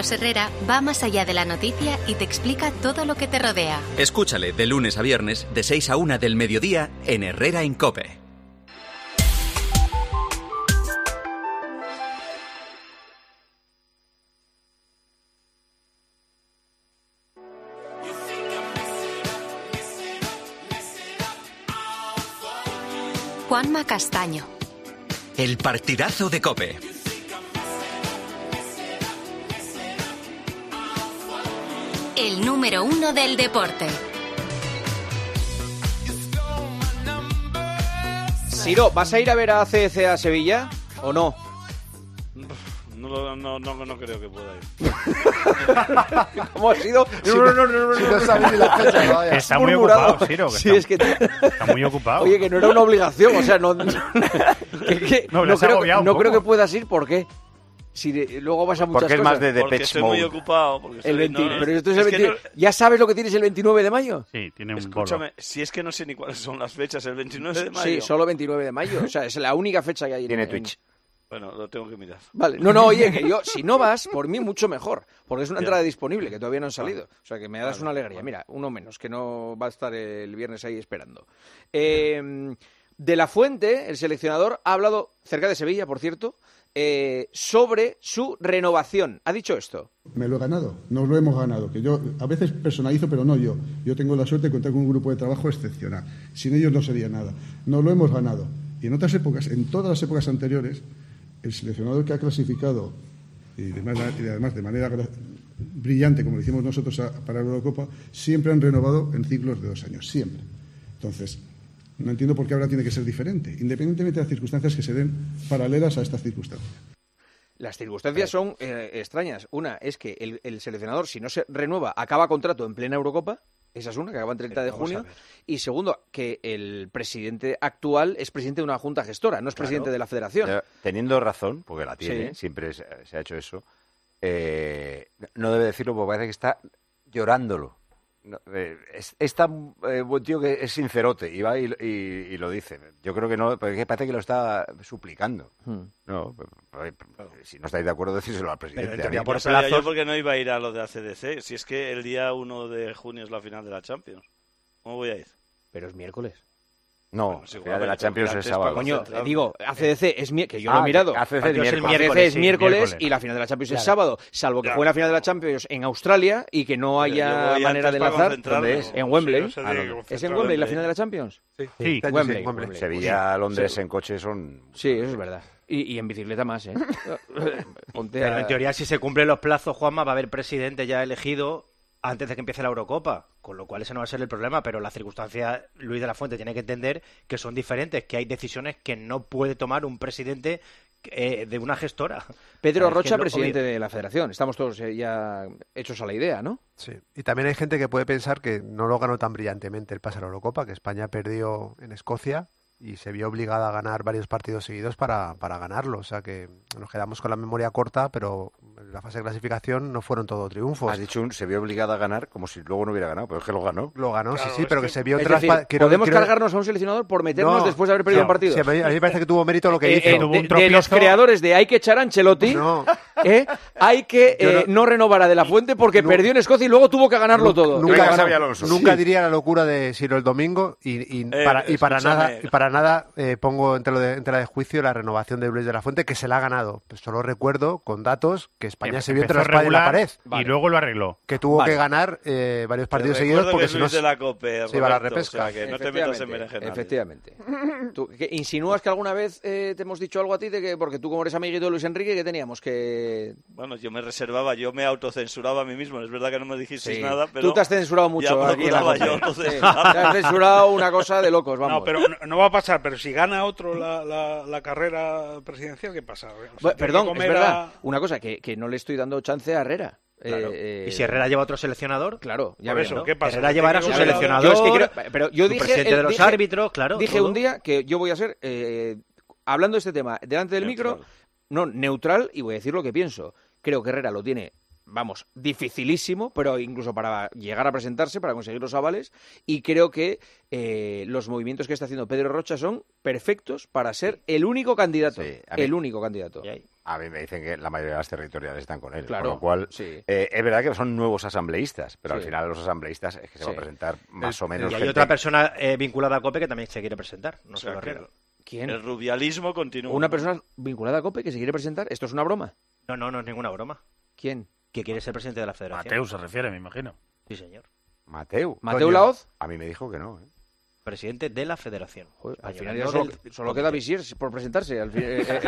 Herrera va más allá de la noticia y te explica todo lo que te rodea. Escúchale de lunes a viernes de 6 a 1 del mediodía en Herrera en Cope. Juanma Castaño. El partidazo de Cope. El número uno del deporte. Siro, ¿vas a ir a ver a CEC a Sevilla o no? No, lo- no, no, no creo que pueda ir. ¿Cómo ha sido? Si No, no, no- no, si ni la fecha. Está muy Murmurado. ocupado, Siro, que Sí, está- es que está muy ocupado. Oye, que no era una obligación, o sea, no, que- que- No, no has creo, agobiado no creo que puedas ir, ¿por qué? Si de- luego vas a muchas Porque es cosas. más de Porque estoy muy ocupado. Porque El estoy- 20 no, no, pero esto es el es que 29 no- ¿Ya sabes lo que tienes el 29 de mayo? Sí, tiene un Escúchame, si es que no sé ni cuáles son las fechas, el 29 de mayo. Sí, solo 29 de mayo. O sea, es la única fecha que hay en Tiene en- Twitch. Bueno, lo tengo que mirar. Vale, no, no, oye, que yo, si no vas, por mí mucho mejor, porque es una Ya. entrada disponible, que todavía no han salido. O sea, que me das Vale, una alegría. Mira, uno menos, que no va a estar el viernes ahí esperando. Eh, de la Fuente, el seleccionador, ha hablado, cerca de Sevilla, por cierto, eh, sobre su renovación. Ha dicho esto. Me lo he ganado, nos lo hemos ganado. Que yo a veces personalizo, pero no yo. Yo tengo la suerte de contar con un grupo de trabajo excepcional. Sin ellos no sería nada. Nos lo hemos ganado. Y en otras épocas, en todas las épocas anteriores, el seleccionador que ha clasificado, y además, y además de manera brillante, como lo hicimos nosotros a- para la Eurocopa, siempre han renovado en ciclos de dos años. Siempre. Entonces, no entiendo por qué ahora tiene que ser diferente, independientemente de las circunstancias que se den paralelas a estas circunstancias. Las circunstancias son eh, extrañas. Una es que el, el seleccionador, si no se renueva, acaba contrato en plena Eurocopa. Esa es una, que acaba el 30 de junio. Y segundo, que el presidente actual es presidente de una junta gestora, no es Claro. presidente de la federación. Ya, Teniendo razón, porque la tiene, Sí. siempre se, se ha hecho eso, eh, no debe decirlo porque parece que está llorándolo. No, eh, es, es tan eh, buen tío que es sincerote y va y, y- y lo dice. Yo creo que no, porque parece que lo está suplicando. Hmm. No, eh, si no estáis de acuerdo, decírselo al presidente. No sabía yo porque no iba a ir a lo de ACDC. Si es que el día 1 de junio es la final de la Champions. ¿Cómo voy a ir? Pero es miércoles. No, Bueno, es final de la pero Champions es sábado. Coño, digo, ACDC es mi- que yo Ah, lo he mirado. que ACDC es ACDC miércoles. es miércoles, miércoles. y la final de la Champions es Claro. sábado, salvo que Ya. juegue la final de la Champions en Australia y que no haya manera de enlazar. concentrarme. ¿Dónde es? Sí, En Wembley. no se Ah, no, ¿Es en Wembley la final de la Champions? Sí. Sí, Wembley. sí, Wembley. Wembley. Sevilla, Londres Sí. en coche son... Sí, eso es verdad. Y, y en bicicleta más, ¿eh? Ponte Pero a- en teoría, si se cumplen los plazos, Juanma, va a haber presidente ya elegido antes de que empiece la Eurocopa, con lo cual ese no va a ser el problema, pero las circunstancias, Luis de la Fuente tiene que entender que son diferentes, que hay decisiones que no puede tomar un presidente eh, de una gestora. Pedro Rocha, presidente obvio. de la federación. Estamos todos eh, ya hechos a la idea, ¿no? Sí, y también hay gente que puede pensar que no lo ganó tan brillantemente el pase a la Eurocopa, que España perdió en Escocia y se vio obligada a ganar varios partidos seguidos para, para ganarlo. O sea que nos quedamos con la memoria corta, pero en la fase de clasificación no fueron todo triunfos. Has dicho un, se vio obligada a ganar como si luego no hubiera ganado, pero es que lo ganó. Lo ganó, sí, sí, pero que, se vio Es tras- decir, quiero- podemos quiero- cargarnos a un seleccionador por meternos No, después de haber perdido no. un partido. Sí, a, mí, me parece que tuvo mérito lo que Eh, hizo. eh, de, de los creadores de hay que echar a Ancelotti, ¿eh? hay que eh, no... renovar a De La Fuente porque perdió en Escocia y luego tuvo que ganarlo todo. Nunca, Venga, nunca, ganó. nunca Sí. diría la locura de Siro el domingo y, y Eh, para, y para escúchame. nada, y para nada eh, pongo en tela, de, tela de juicio la renovación de Luis de la Fuente que se la ha ganado. Pues solo recuerdo con datos que España se vio entre la espada y la pared. Y luego lo arregló. Que tuvo Vale. que ganar eh, varios partidos seguidos porque si no la se iba a la repesca. o sea, que no te metas en Efectivamente, berenjenales. Efectivamente. ¿Tú, que ¿Insinúas que alguna vez eh, te hemos dicho algo a ti de que, porque tú como eres amiguito de Luis Enrique, que teníamos que... Bueno, yo me reservaba, yo me autocensuraba a mí mismo. Es verdad que no me dijisteis Sí. nada, pero... Tú te has censurado ya mucho aquí en la procuraba COPE. yo Sí, te has censurado una cosa de locos, vamos. No, pero no, no va a pasar. Pero si gana otro la, la, la carrera presidencial, ¿qué pasa? O sea, Bueno, tiene que perdón, es verdad. a- Una cosa, que, que no le estoy dando chance a Herrera. Claro. Eh, Y si Herrera lleva otro seleccionador, claro, ya ves. ¿qué pasa? Herrera llevará a su seleccionador, Yo es que creo- pero yo dije, presidente eh, de los dije- árbitros, claro, Dije todo. un día que yo voy a ser, eh, hablando de este tema, delante del micro, no, neutral y voy a decir lo que pienso. Creo que Herrera lo tiene, vamos, dificilísimo, pero incluso para llegar a presentarse, para conseguir los avales, y creo que eh, los movimientos que está haciendo Pedro Rocha son perfectos para ser el único candidato. mí- el único candidato. A mí me dicen que la mayoría de las territoriales están con él. Claro, Con lo cual, sí. eh, es verdad que son nuevos asambleístas, pero al final los asambleístas es que se va a presentar más o menos Y hay gente otra persona eh, vinculada a COPE que también se quiere presentar, no O sea, que Herrera. ¿Quién? El rubialismo continúa. Una persona vinculada a COPE que se quiere presentar. ¿Esto es una broma? No, no, no es ninguna broma. ¿Quién? Que quiere ser presidente de la federación. Mateu se refiere, me imagino. Sí, señor. Mateu. ¿Mateu Laoz? A mí me dijo que no. ¿eh? Presidente de la federación. Al final ya no solo, del- solo queda Visier por presentarse. Al fin- eh, eh,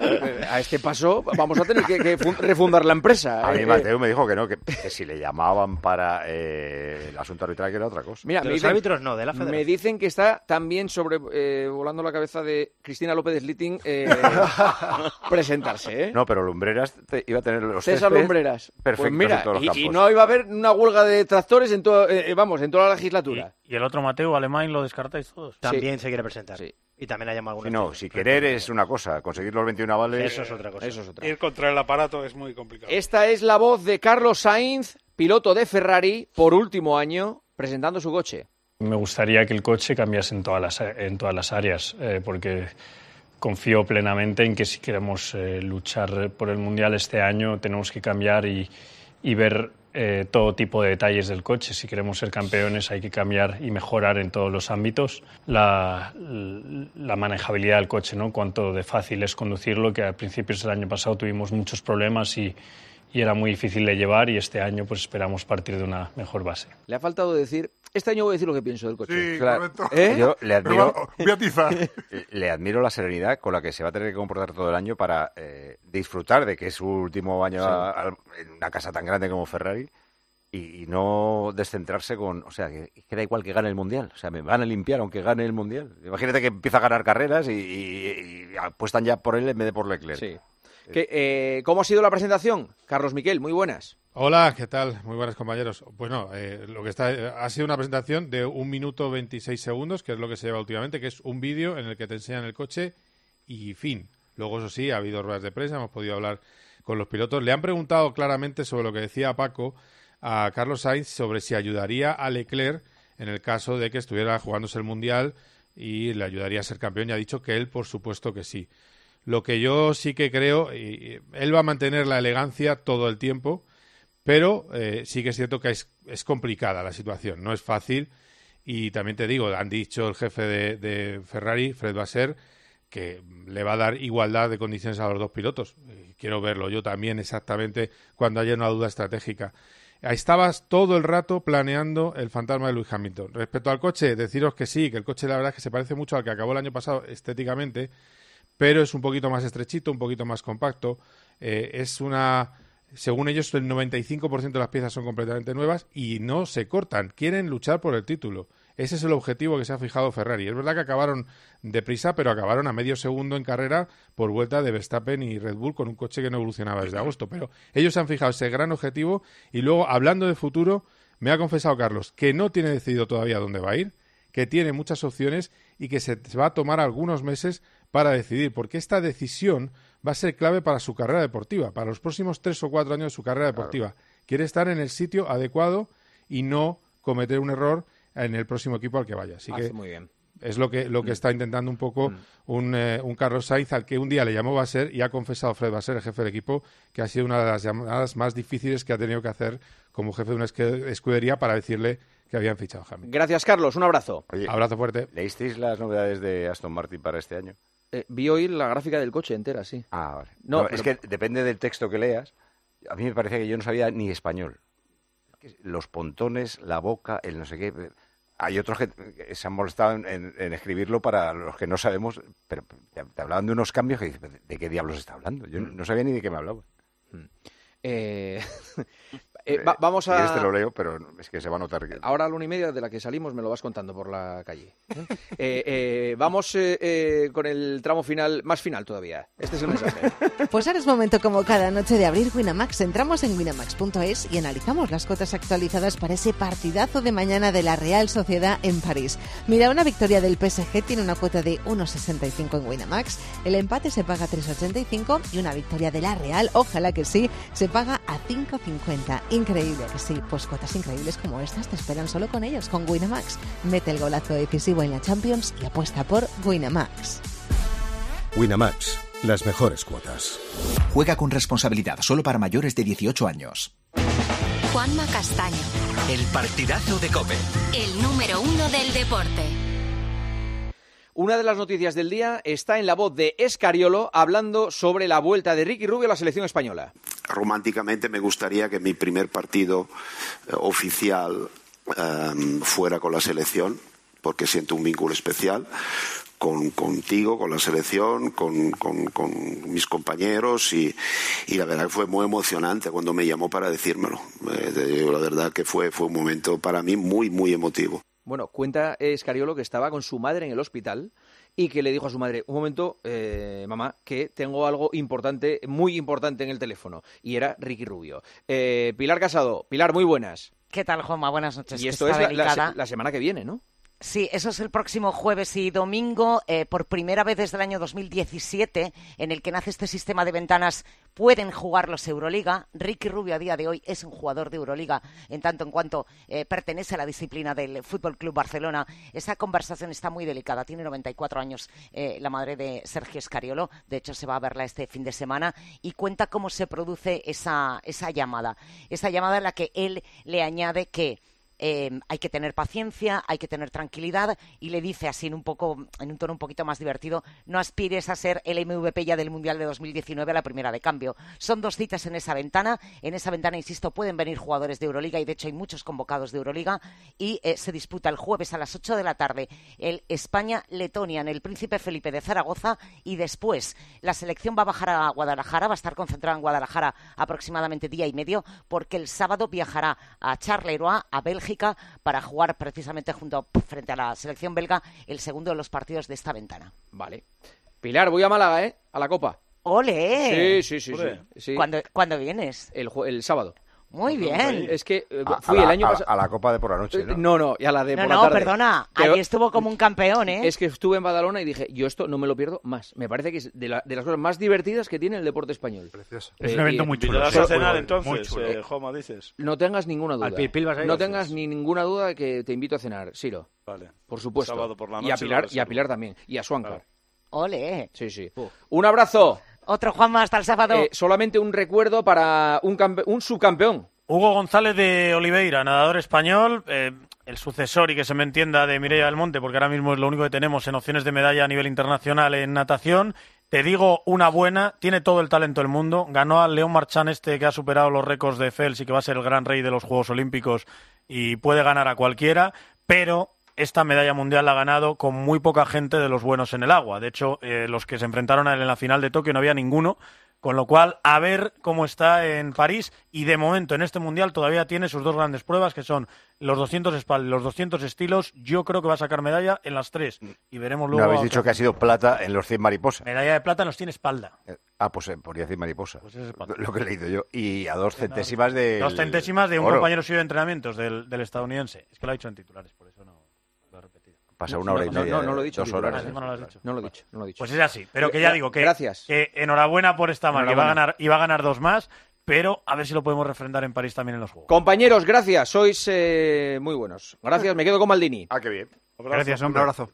eh, a este paso vamos a tener que, que fun- refundar la empresa. A mí Eh, Mateu me dijo que no, que, que si le llamaban para eh, el asunto arbitral que era otra cosa. Mira, De me los dicen, árbitros no, de la me federación. dicen que está también sobre eh, volando la cabeza de Cristina López eh, presentarse. ¿eh? No, pero Lumbreras te- iba a tener los César Lumbreras. Pues mira, en todos los y, no iba a haber una huelga de tractores en todo, vamos, en toda la legislatura. ¿Y el otro Mateo, alemán, lo descartáis todos? También se quiere presentar. Y también ha llamado Sí, alguna no, si querer es una cosa, conseguir los 21 avales... Eso es otra cosa. Eso es otra. Ir contra el aparato es muy complicado. Esta es la voz de Carlos Sainz, piloto de Ferrari, por último año, presentando su coche. Me gustaría que el coche cambiase en todas las, en todas las áreas, eh, porque confío plenamente en que si queremos eh, luchar por el Mundial este año tenemos que cambiar y, y ver eh, todo tipo de detalles del coche. Si queremos ser campeones hay que cambiar y mejorar en todos los ámbitos. La, manejabilidad del coche, ¿no? cuánto de fácil es conducirlo, que a principios del año pasado tuvimos muchos problemas y, y era muy difícil de llevar y este año pues esperamos partir de una mejor base. Le ha faltado decir, este año voy a decir lo que pienso del coche. Sí, correcto. ¿Eh? Yo le admiro, le admiro la serenidad con la que se va a tener que comportar todo el año para eh, disfrutar de que es su último año Sí. a- a- en una casa tan grande como Ferrari y, y no descentrarse con, o sea, que, que da igual que gane el mundial, o sea, me van a limpiar aunque gane el mundial. Imagínate que empieza a ganar carreras y, y- y apuestan ya por él en vez de por Leclerc. Sí. Que, eh, ¿Cómo ha sido la presentación? Carlos Miquel, muy buenas. Hola, ¿qué tal? Muy buenas compañeros. Bueno, eh, lo que está eh, ha sido una presentación de un minuto 26 segundos, que es lo que se lleva últimamente, que es un vídeo en el que te enseñan el coche y fin. Luego, eso sí, ha habido ruedas de prensa, hemos podido hablar con los pilotos. Le han preguntado claramente sobre lo que decía Paco a Carlos Sainz sobre si ayudaría a Leclerc en el caso de que estuviera jugándose el Mundial y le ayudaría a ser campeón y ha dicho que él, por supuesto que sí. Lo que yo sí que creo, y él va a mantener la elegancia todo el tiempo, pero eh, sí que es cierto que es, es, complicada la situación, no es fácil. Y también te digo, han dicho el jefe de, de Ferrari, Fred Vasser, que le va a dar igualdad de condiciones a los dos pilotos. Quiero verlo yo también exactamente cuando haya una duda estratégica. Estabas todo el rato planeando el fantasma de Lewis Hamilton. Respecto al coche, deciros que sí, que el coche la verdad es que se parece mucho al que acabó el año pasado estéticamente, pero es un poquito más estrechito, un poquito más compacto. Eh, es una, según ellos, el 95% de las piezas son completamente nuevas y no se cortan. Quieren luchar por el título. Ese es el objetivo que se ha fijado Ferrari. Es verdad que acabaron deprisa, pero acabaron a medio segundo en carrera por vuelta de Verstappen y Red Bull con un coche que no evolucionaba desde agosto. Pero ellos han fijado ese gran objetivo y luego, hablando de futuro, me ha confesado Carlos que no tiene decidido todavía dónde va a ir, que tiene muchas opciones y que se va a tomar algunos meses para decidir, porque esta decisión va a ser clave para su carrera deportiva, para los próximos tres o cuatro años de su carrera deportiva. Quiere estar en el sitio adecuado y no cometer un error en el próximo equipo al que vaya. Así Hace que muy bien. es lo que, lo que Mm. está intentando un poco un, eh, un Carlos Sainz al que un día le llamó Basser y ha confesado Fred Basser, el jefe del equipo, que ha sido una de las llamadas más difíciles que ha tenido que hacer como jefe de una escudería para decirle que habían fichado a Hamilton. Gracias, Carlos. Un abrazo. Abrazo fuerte. ¿Leísteis las novedades de Aston Martin para este año? Eh, vi hoy la gráfica del coche entera, sí. Ah, vale. No, No, es que depende del texto que leas. A mí me parece que yo no sabía ni español. Los pontones, la boca, el no sé qué. Hay otros que que se han molestado en, en- en escribirlo para los que no sabemos, pero te, te hablaban de unos cambios que dices, ¿de qué diablos está hablando? Yo no, no sabía ni de qué me hablaba. Eh, eh, va- vamos Si a... quieres te lo leo, pero es que se va a notar que... Ahora a la una y media de la que salimos me lo vas contando por la calle. ¿eh? Eh, eh, vamos eh, eh, con el tramo final, más final todavía. Este es el mensaje. Pues ahora es momento como cada noche de abrir Winamax. Entramos en winamax.es y analizamos las cotas actualizadas para ese partidazo de mañana de la Real Sociedad en París. Mira, una victoria del PSG tiene una cuota de 1,65 en Winamax, el empate se paga 3,85 y una victoria de la Real, ojalá que sí, se paga a 5,50. Increíble que sí, pues cotas increíbles como estas te esperan solo con ellos, con Winamax. Mete el golazo decisivo en la Champions y apuesta por Winamax. Winamax, las mejores cuotas. Juega con responsabilidad solo para mayores de 18 años. Juanma Castaño, El partidazo de Cope. el número uno del deporte. Una de las noticias del día está en la voz de Escariolo hablando sobre la vuelta de Ricky Rubio a la selección española. Románticamente me gustaría que mi primer partido eh, oficial eh, fuera con la selección, porque siento un vínculo especial con, contigo, con la selección, con, mis compañeros y, la verdad que fue muy emocionante cuando me llamó para decírmelo. Eh, la verdad que fue, fue un momento para mí muy, muy emotivo. Bueno, cuenta Escariolo que estaba con su madre en el hospital y que le dijo a su madre, un momento, eh, mamá, que tengo algo importante, muy importante en el teléfono. Y era Ricky Rubio. Eh, Pilar Casado. Pilar, muy buenas. ¿Qué tal, Juanma? Buenas noches. Y esto es la semana que viene, ¿no? Sí, eso es el próximo jueves y domingo. eh, por primera vez desde el año 2017, en el que nace este sistema de ventanas, pueden jugar los Euroliga. Ricky Rubio a día de hoy es un jugador de Euroliga, en tanto en cuanto eh, pertenece a la disciplina del Fútbol Club Barcelona. Esa conversación está muy delicada. Tiene 94 años eh, la madre de Sergio Escariolo. De hecho, se va a verla este fin de semana y cuenta cómo se produce esa, esa llamada. Esa llamada en la que él le añade que eh, hay que tener paciencia, hay que tener tranquilidad y le dice así en un poco, en un tono un poquito más divertido, no aspires a ser el MVP ya del Mundial de 2019 a la primera de cambio. Son dos citas en esa ventana, en esa ventana, insisto, pueden venir jugadores de Euroliga y de hecho hay muchos convocados de Euroliga y eh, se disputa el jueves a las 8 de la tarde el España-Letonia en el Príncipe Felipe de Zaragoza y después la selección va a bajar a Guadalajara, va a estar concentrada en Guadalajara aproximadamente día y medio porque el sábado viajará a Charleroi, a Bélgica, para jugar precisamente junto frente a la selección belga el segundo de los partidos de esta ventana. Vale. Pilar, voy a Málaga, ¿eh? A la Copa. ¡Ole! Sí, sí, sí. Sí. ¿Cuándo, cuándo vienes? El, el sábado. Muy bien. Es que eh, A, fui a el la, año a- pasado. a la Copa de por la noche, ¿no? No, no, y a la de No, por la no, tarde. perdona. Pero- Allí estuvo como un campeón, ¿eh? Es que estuve en Badalona y dije, yo esto no me lo pierdo más. Me parece que es de, la- de las cosas más divertidas que tiene el deporte español. Precioso. Es un evento muy ¿Te chulo. a cenar Muy entonces, eh, Joma, dices? No tengas ninguna duda. Al Pil Pil vas a ir, no tengas ni ninguna duda de que te invito a cenar, Siro. Vale. Por supuesto. Sábado por la y a noche Pilar, y a. Pilar también. Y a Suancar. Claro. ¡Ole! Sí, sí. Un abrazo. Otro Juanma hasta el sábado. Eh, solamente un recuerdo para un, un subcampeón. Hugo González de Oliveira, nadador español, eh, el sucesor y que se me entienda de Mireia del Monte, porque ahora mismo es lo único que tenemos en opciones de medalla a nivel internacional en natación. Te digo una buena, tiene todo el talento del mundo. Ganó al León Marchán este que ha superado los récords de Fels y que va a ser el gran rey de los Juegos Olímpicos y puede ganar a cualquiera, pero esta medalla mundial la ha ganado con muy poca gente de los buenos en el agua. De hecho, eh, los que se enfrentaron a él en la final de Tokio no había ninguno. Con lo cual, a ver cómo está en París. Y de momento, en este mundial, todavía tiene sus dos grandes pruebas, que son los 200 espalda y los 200 estilos. Yo creo que va a sacar medalla en las tres. Y veremos No luego. habéis a dicho que ha sido plata en los 100 mariposas. Medalla de plata los tiene espalda. Eh, Ah, pues eh, podría decir mariposa. Pues es. Lo que he leído yo. Y a dos centésimas de. Dos centésimas de un oro. compañero suyo de entrenamientos del, del estadounidense. Es que lo ha dicho en titulares, por eso no repetido. Pasa No, una hora y media. no, no lo he dicho, Dos horas. No lo has dicho. No lo he dicho, no lo he dicho. Pues es así, pero que ya digo que, Gracias. que enhorabuena por esta marca. Iba a, ganar, iba a ganar dos más, pero a ver si lo podemos refrendar en París también en los Juegos. Compañeros, gracias. Sois eh, muy buenos. Gracias, me quedo con Maldini. Ah, qué bien. Gracias, Un hombre. abrazo.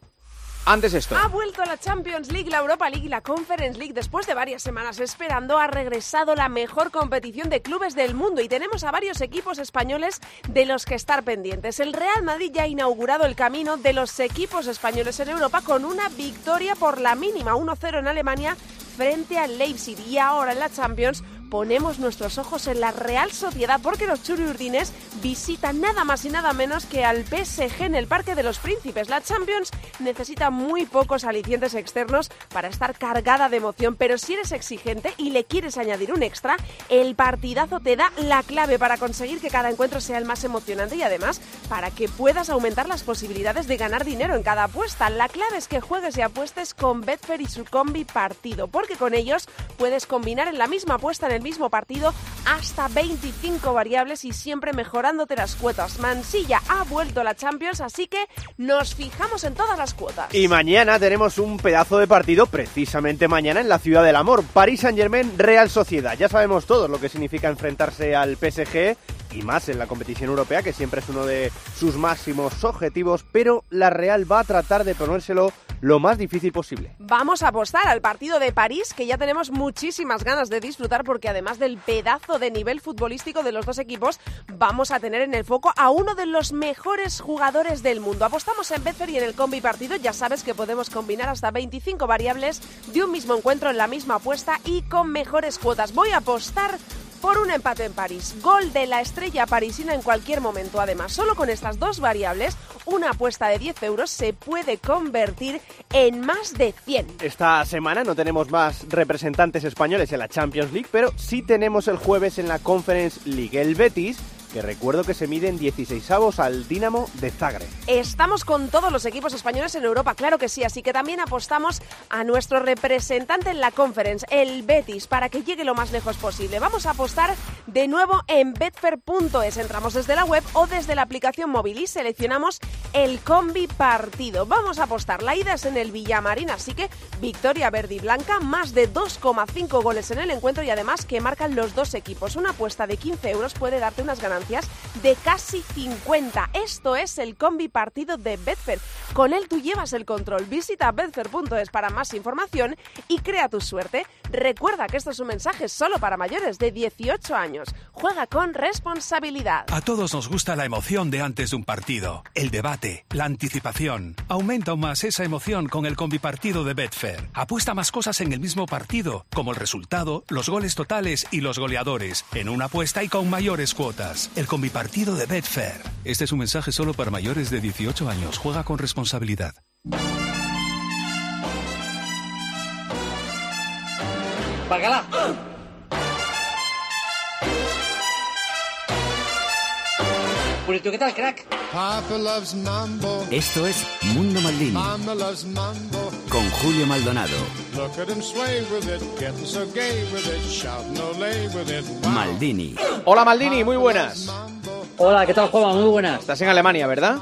Antes esto. Ha vuelto la Champions League, la Europa League y la Conference League. Después de varias semanas esperando, ha regresado la mejor competición de clubes del mundo y tenemos a varios equipos españoles de los que estar pendientes. El Real Madrid ya ha inaugurado el camino de los equipos españoles en Europa con una victoria por la mínima 1-0 en Alemania frente al Leipzig. Y ahora en la Champions ponemos nuestros ojos en la Real Sociedad porque los churiurdines visitan nada más y nada menos que al PSG en el Parque de los Príncipes. La Champions necesita muy pocos alicientes externos para estar cargada de emoción, pero si eres exigente y le quieres añadir un extra, el partidazo te da la clave para conseguir que cada encuentro sea el más emocionante y además para que puedas aumentar las posibilidades de ganar dinero en cada apuesta. La clave es que juegues y apuestes con Betfair y su combi partido, porque con ellos puedes combinar en la misma apuesta el mismo partido hasta 25 variables y siempre mejorándote las cuotas. Mansilla ha vuelto a la Champions, así que nos fijamos en todas las cuotas. Y mañana tenemos un pedazo de partido, precisamente mañana en la Ciudad del Amor. París Saint-Germain, Real Sociedad. Ya sabemos todos lo que significa enfrentarse al PSG y más en la competición europea, que siempre es uno de sus máximos objetivos, pero la Real va a tratar de ponérselo lo más difícil posible. Vamos a apostar al partido de París, que ya tenemos muchísimas ganas de disfrutar porque además del pedazo de nivel futbolístico de los dos equipos, vamos a tener en el foco a uno de los mejores jugadores del mundo. Apostamos en Betfair y en el combi partido, ya sabes que podemos combinar hasta 25 variables de un mismo encuentro en la misma apuesta y con mejores cuotas. Voy a apostar por un empate en París. Gol de la estrella parisina en cualquier momento. Además, solo con estas dos variables, una apuesta de 10 euros se puede convertir en más de 100. Esta semana no tenemos más representantes españoles en la Champions League, pero sí tenemos el jueves en la Conference League. El Betis, que recuerdo que se mide en 16avos al Dinamo de Zagreb. Estamos con todos los equipos españoles en Europa, claro que sí, así que también apostamos a nuestro representante en la Conference, el Betis, para que llegue lo más lejos posible. Vamos a apostar de nuevo en betfair.es. Entramos desde la web o desde la aplicación móvil y seleccionamos el combi partido. Vamos a apostar. La ida es en el Villamarín, así que victoria verde y blanca, más de 2,5 goles en el encuentro y además que marcan los dos equipos. Una apuesta de 15 euros puede darte unas ganancias de casi 50. Esto es el combi partido de Betfair. Con él tú llevas el control. Visita betfair.es para más información y crea tu suerte. Recuerda que esto es un mensaje solo para mayores de 18 años. Juega con responsabilidad. A todos nos gusta la emoción de antes de un partido, el debate, la anticipación. Aumenta aún más esa emoción con el combipartido de Betfair. Apuesta más cosas en el mismo partido, como el resultado, los goles totales y los goleadores, en una apuesta y con mayores cuotas. El combipartido de Betfair. Este es un mensaje solo para mayores de 18 años. Juega con responsabilidad. Bacala. Purito, ¿qué tal, crack? Papa loves mambo. Esto es Mundo Maldini Mama loves mambo. Julio Maldonado. Look at him sway with it, getting so gay with it, shouting olay with it. Maldini. Hola Maldini, muy buenas. Hola, ¿qué tal, Juanma? Muy buenas. Estás en Alemania, ¿verdad?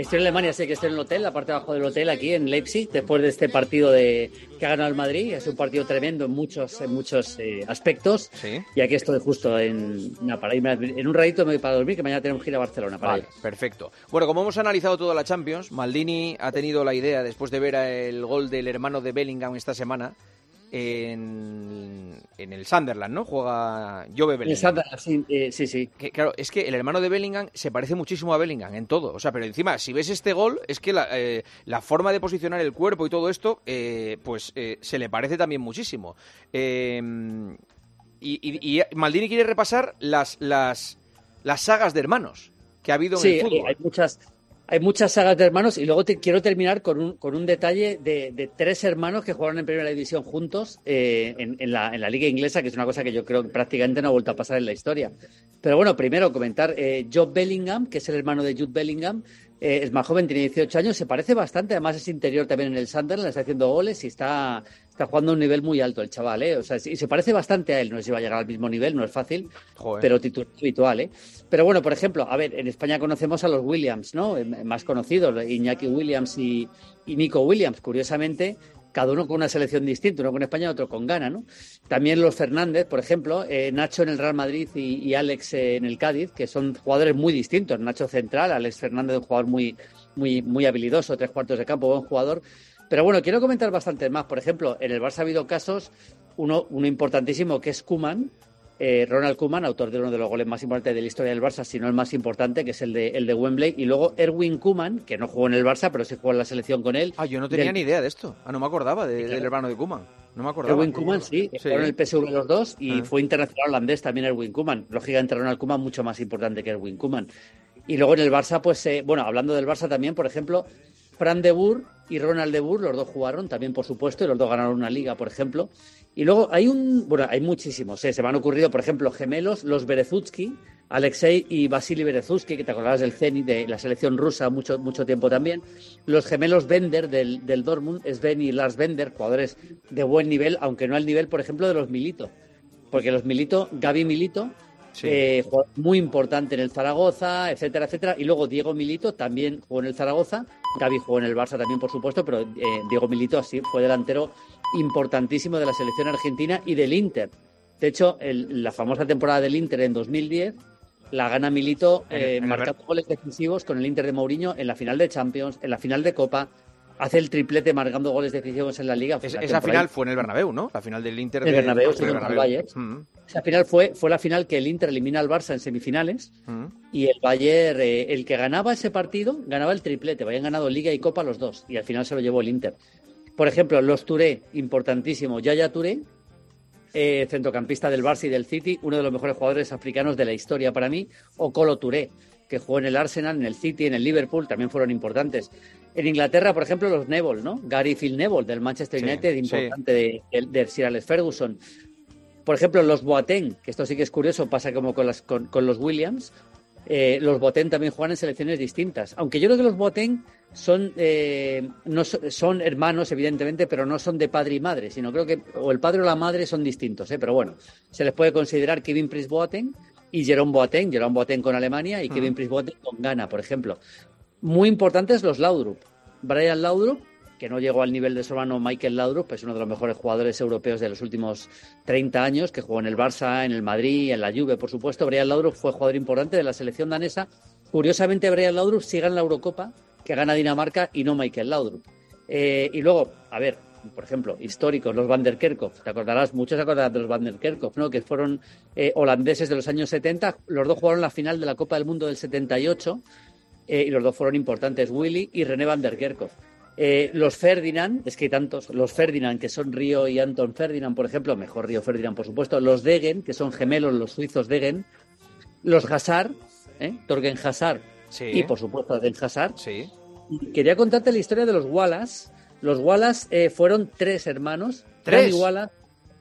Estoy en Alemania, sé que estoy en el hotel, la parte de abajo del hotel, aquí en Leipzig, después de este partido de que ha ganado el Madrid. Es un partido tremendo en muchos, en muchos eh, aspectos. Y aquí estoy justo en, una para irme en un ratito me voy para dormir, que mañana tenemos que ir a Barcelona. Para Vale, perfecto. Bueno, como hemos analizado toda la Champions, Maldini ha tenido la idea, después de ver el gol del hermano de Bellingham esta semana, en, en el Sunderland, ¿no? Juega Jove Bellingham. El Sunderland, sí, eh, sí, sí. Que, claro, es que el hermano de Bellingham se parece muchísimo a Bellingham en todo. O sea, pero encima, si ves este gol, es que la, eh, la forma de posicionar el cuerpo y todo esto, eh, pues eh, se le parece también muchísimo. Eh, y, y- y Maldini quiere repasar las, las, las sagas de hermanos que ha habido en Sí, el fútbol. hay muchas, hay muchas sagas de hermanos y luego te, quiero terminar con un, con un detalle de, tres hermanos que jugaron en Primera División juntos eh, en, en la, en la Liga Inglesa, que es una cosa que yo creo que prácticamente no ha vuelto a pasar en la historia. Pero bueno, primero comentar, eh, Job Bellingham, que es el hermano de Jude Bellingham, eh, es más joven, tiene 18 años, se parece bastante, además es interior también en el Sunderland, está haciendo goles y está, está jugando a un nivel muy alto el chaval, ¿eh? O sea, y se parece bastante a él, no sé si va a llegar al mismo nivel, no es fácil, Joder. pero titular habitual, ¿eh? Pero bueno, por ejemplo, a ver, en España conocemos a los Williams, ¿no? Eh, Más conocidos, Iñaki Williams y, y Nico Williams, curiosamente, cada uno con una selección distinta, uno con España y otro con Ghana, ¿no? También los Fernández, por ejemplo, eh, Nacho en el Real Madrid y, y Alex eh, en el Cádiz, que son jugadores muy distintos. Nacho central, Alex Fernández un jugador muy, muy, muy habilidoso, tres cuartos de campo, buen jugador. Pero bueno, quiero comentar bastante más. Por ejemplo, en el Barça ha habido casos, uno, uno importantísimo que es Kuman, eh, Ronald Koeman, autor de uno de los goles más importantes de la historia del Barça, si no el más importante, que es el de, el de Wembley, y luego Erwin Koeman, que no jugó en el Barça, pero sí jugó en la selección con él. Ah, yo no tenía Del- ni idea de esto. Ah, no me acordaba de- del hermano de Kuman. No me acordaba. Erwin Koeman, sí, fueron el PSV los dos y Ah. fue internacional holandés también Erwin Koeman. Lógicamente Ronald Koeman mucho más importante que Erwin Koeman. Y luego en el Barça, pues, eh, bueno, hablando del Barça también, por ejemplo, Fran de Boer y Ronald de Boer, los dos jugaron también, por supuesto, y los dos ganaron una liga, por ejemplo. Y luego hay un, bueno, hay muchísimos, eh, se me han ocurrido, por ejemplo, gemelos, los Berezutsky, Alexei y Vasily Berezutsky, que te acordabas del Zenit, de la selección rusa mucho, mucho tiempo también. Los gemelos Bender del, del Dortmund, Sven y Lars Bender, jugadores de buen nivel, aunque no al nivel, por ejemplo, de los Milito. Porque los Milito, Gaby Milito, eh, jugador muy importante en el Zaragoza, etcétera, etcétera. Y luego Diego Milito también jugó en el Zaragoza. Gaby jugó en el Barça también, por supuesto, pero eh, Diego Milito así fue delantero importantísimo de la selección argentina y del Inter. De hecho, el- la famosa temporada del Inter en 2010 la gana Milito eh, en marcando goles decisivos con el Inter de Mourinho en la final de Champions, en la final de Copa. Hace el triplete marcando goles decisivos en la Liga. Es- esa final fue en el Bernabéu, ¿no? La final del Inter. El de- Bernabéu, sí, el Bernabéu. Bayern. Mm, Esa final fue, fue la final que el Inter elimina al Barça en semifinales mm. y el Bayern, eh, el que ganaba ese partido, ganaba el triplete. Habían ganado Liga y Copa los dos y al final se lo llevó el Inter. Por ejemplo, los Touré, importantísimo. Yaya Touré, eh, centrocampista del Barça y del City, uno de los mejores jugadores africanos de la historia para mí. O Colo Touré, que jugó en el Arsenal, en el City, en el Liverpool, también fueron importantes. En Inglaterra, por ejemplo, los Neville, ¿no? Gary Phil Neville del Manchester United, sí. importante de, de, de Sir Alex Ferguson. Por ejemplo, los Boateng, que esto sí que es curioso, pasa como con, las, con, con los Williams. eh, los Boateng también juegan en selecciones distintas. Aunque yo creo que los Boateng son, eh, no so- son hermanos, evidentemente, pero no son de padre y madre, sino creo que o el padre o la madre son distintos. ¿eh? Pero bueno, se les puede considerar Kevin Prince Boateng y Jerome Boateng, Jerome Boateng con Alemania y Mm. Kevin Prince Boateng con Ghana, por ejemplo. Muy importantes los Laudrup. Brian Laudrup, que no llegó al nivel de su hermano Michael Laudrup, es uno de los mejores jugadores europeos de los últimos 30 años, que jugó en el Barça, en el Madrid, en la Juve, por supuesto. Brian Laudrup fue jugador importante de la selección danesa. Curiosamente, Brian Laudrup sigue en la Eurocopa, que gana Dinamarca, y no Michael Laudrup. Eh, y luego, a ver, por ejemplo, históricos, los Van der Kerkhoff. Te acordarás, muchos se acordarán de los Van der Kerkhoff, ¿no? Que fueron eh, holandeses de los años 70. Los dos jugaron la final de la Copa del Mundo del 78 eh, y los dos fueron importantes, Willy y René Van der Kerkhoff. Eh, los Ferdinand, es que hay tantos, los Ferdinand, que son Río y Anton Ferdinand, por ejemplo, mejor Río Ferdinand, por supuesto, los Degen, que son gemelos, los suizos Degen, los Hazard, ¿eh? Torgen Hazard y, por supuesto, Den Hazard. Y quería contarte la historia de los Wallace. Los Wallace eh, fueron tres hermanos. ¿Tres? Danny Wallace,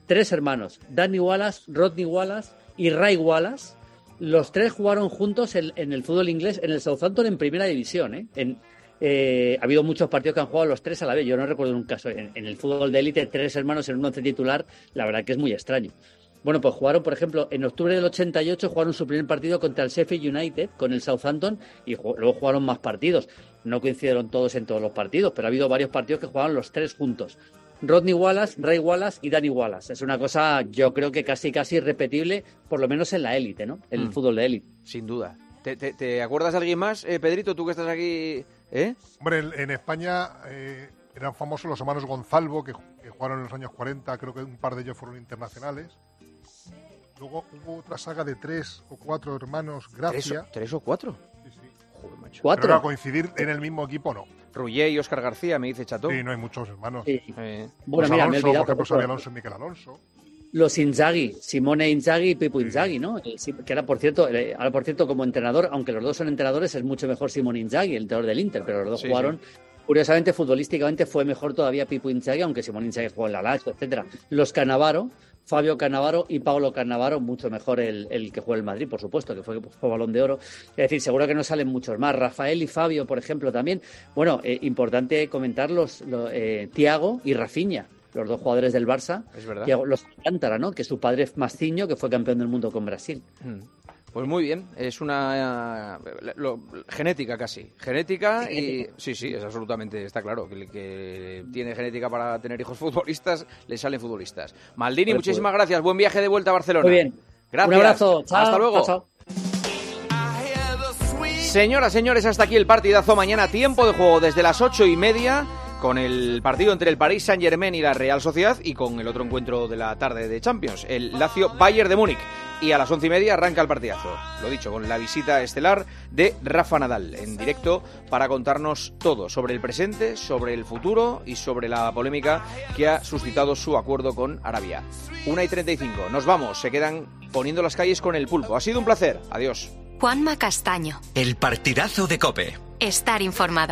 tres hermanos. Danny Wallace, Rodney Wallace y Ray Wallace. Los tres jugaron juntos en, en el fútbol inglés, en el Southampton en primera división. ¿eh? En, eh, ha habido muchos partidos que han jugado los tres a la vez. Yo no recuerdo un caso. En, en el fútbol de élite, tres hermanos en un once titular, la verdad que es muy extraño. Bueno, pues jugaron, por ejemplo, en octubre del 88 jugaron su primer partido contra el Sheffield United con el Southampton y luego jugaron más partidos. No coincidieron todos en todos los partidos, pero ha habido varios partidos que jugaron los tres juntos. Rodney Wallace, Ray Wallace y Danny Wallace. Es una cosa, yo creo que casi casi irrepetible, por lo menos en la élite, ¿no? En el Mm. fútbol de élite. Sin duda. ¿Te, te- te acuerdas de alguien más, eh, Pedrito, tú que estás aquí? ¿Eh? Hombre, en, en España eh, eran famosos los hermanos Gonzalvo, que, ju- que jugaron en los años 40, creo que un par de ellos fueron internacionales. Luego hubo otra saga de tres o cuatro hermanos ¿Tres, Gracia. o- tres o cuatro? Joder, macho. ¿Cuatro? Pero ahora coincidir en el mismo equipo no. Rullé y Óscar García, me dice Chato. Sí, no hay muchos hermanos. Sí. Eh, Bueno, Pues mira, me he Alonso, olvidado, Alonso y Miquel Alonso. Los Inzaghi, Simone Inzaghi y Pipo Inzaghi, ¿no? Eh, Que era, por cierto, eh, ahora por cierto, como entrenador, aunque los dos son entrenadores, es mucho mejor Simone Inzaghi, el entrenador del Inter, pero los dos Sí, jugaron. Curiosamente, futbolísticamente fue mejor todavía Pipo Inzaghi, aunque Simone Inzaghi jugó en la Lazio, etcétera. Los Cannavaro, Fabio Cannavaro y Paolo Cannavaro, mucho mejor el, el que jugó en el Madrid, por supuesto, que fue, fue balón de oro. Es decir, seguro que no salen muchos más. Rafael y Fabio, por ejemplo, también. Bueno, eh, importante comentar los, lo- eh, Tiago y Rafinha, los dos jugadores del Barça. Es verdad. Thiago- los Alcántara, ¿no? Que su padre es Masciño, que fue campeón del mundo con Brasil. Mm. Pues muy bien, es una eh, lo- genética casi. Genética y sí, sí, es absolutamente, está claro, que el que tiene genética para tener hijos futbolistas, le salen futbolistas. Maldini, Pues, muchísimas gracias, buen viaje de vuelta a Barcelona. Muy bien. Gracias. Un abrazo. Chao, Hasta luego. chao, Señoras, señores, hasta aquí el partidazo. Mañana tiempo de juego desde las ocho y media con el partido entre el Paris Saint Germain y la Real Sociedad y con el otro encuentro de la tarde de Champions, el Lazio Bayern de Múnich. Y a las once y media arranca el partidazo. Lo dicho, con la visita estelar de Rafa Nadal en directo para contarnos todo sobre el presente, sobre el futuro y sobre la polémica que ha suscitado su acuerdo con Arabia. Una y 35. Nos vamos. Se quedan poniendo las calles con el pulpo. Ha sido un placer. Adiós. Juanma Castaño. El partidazo de Cope. Estar informado.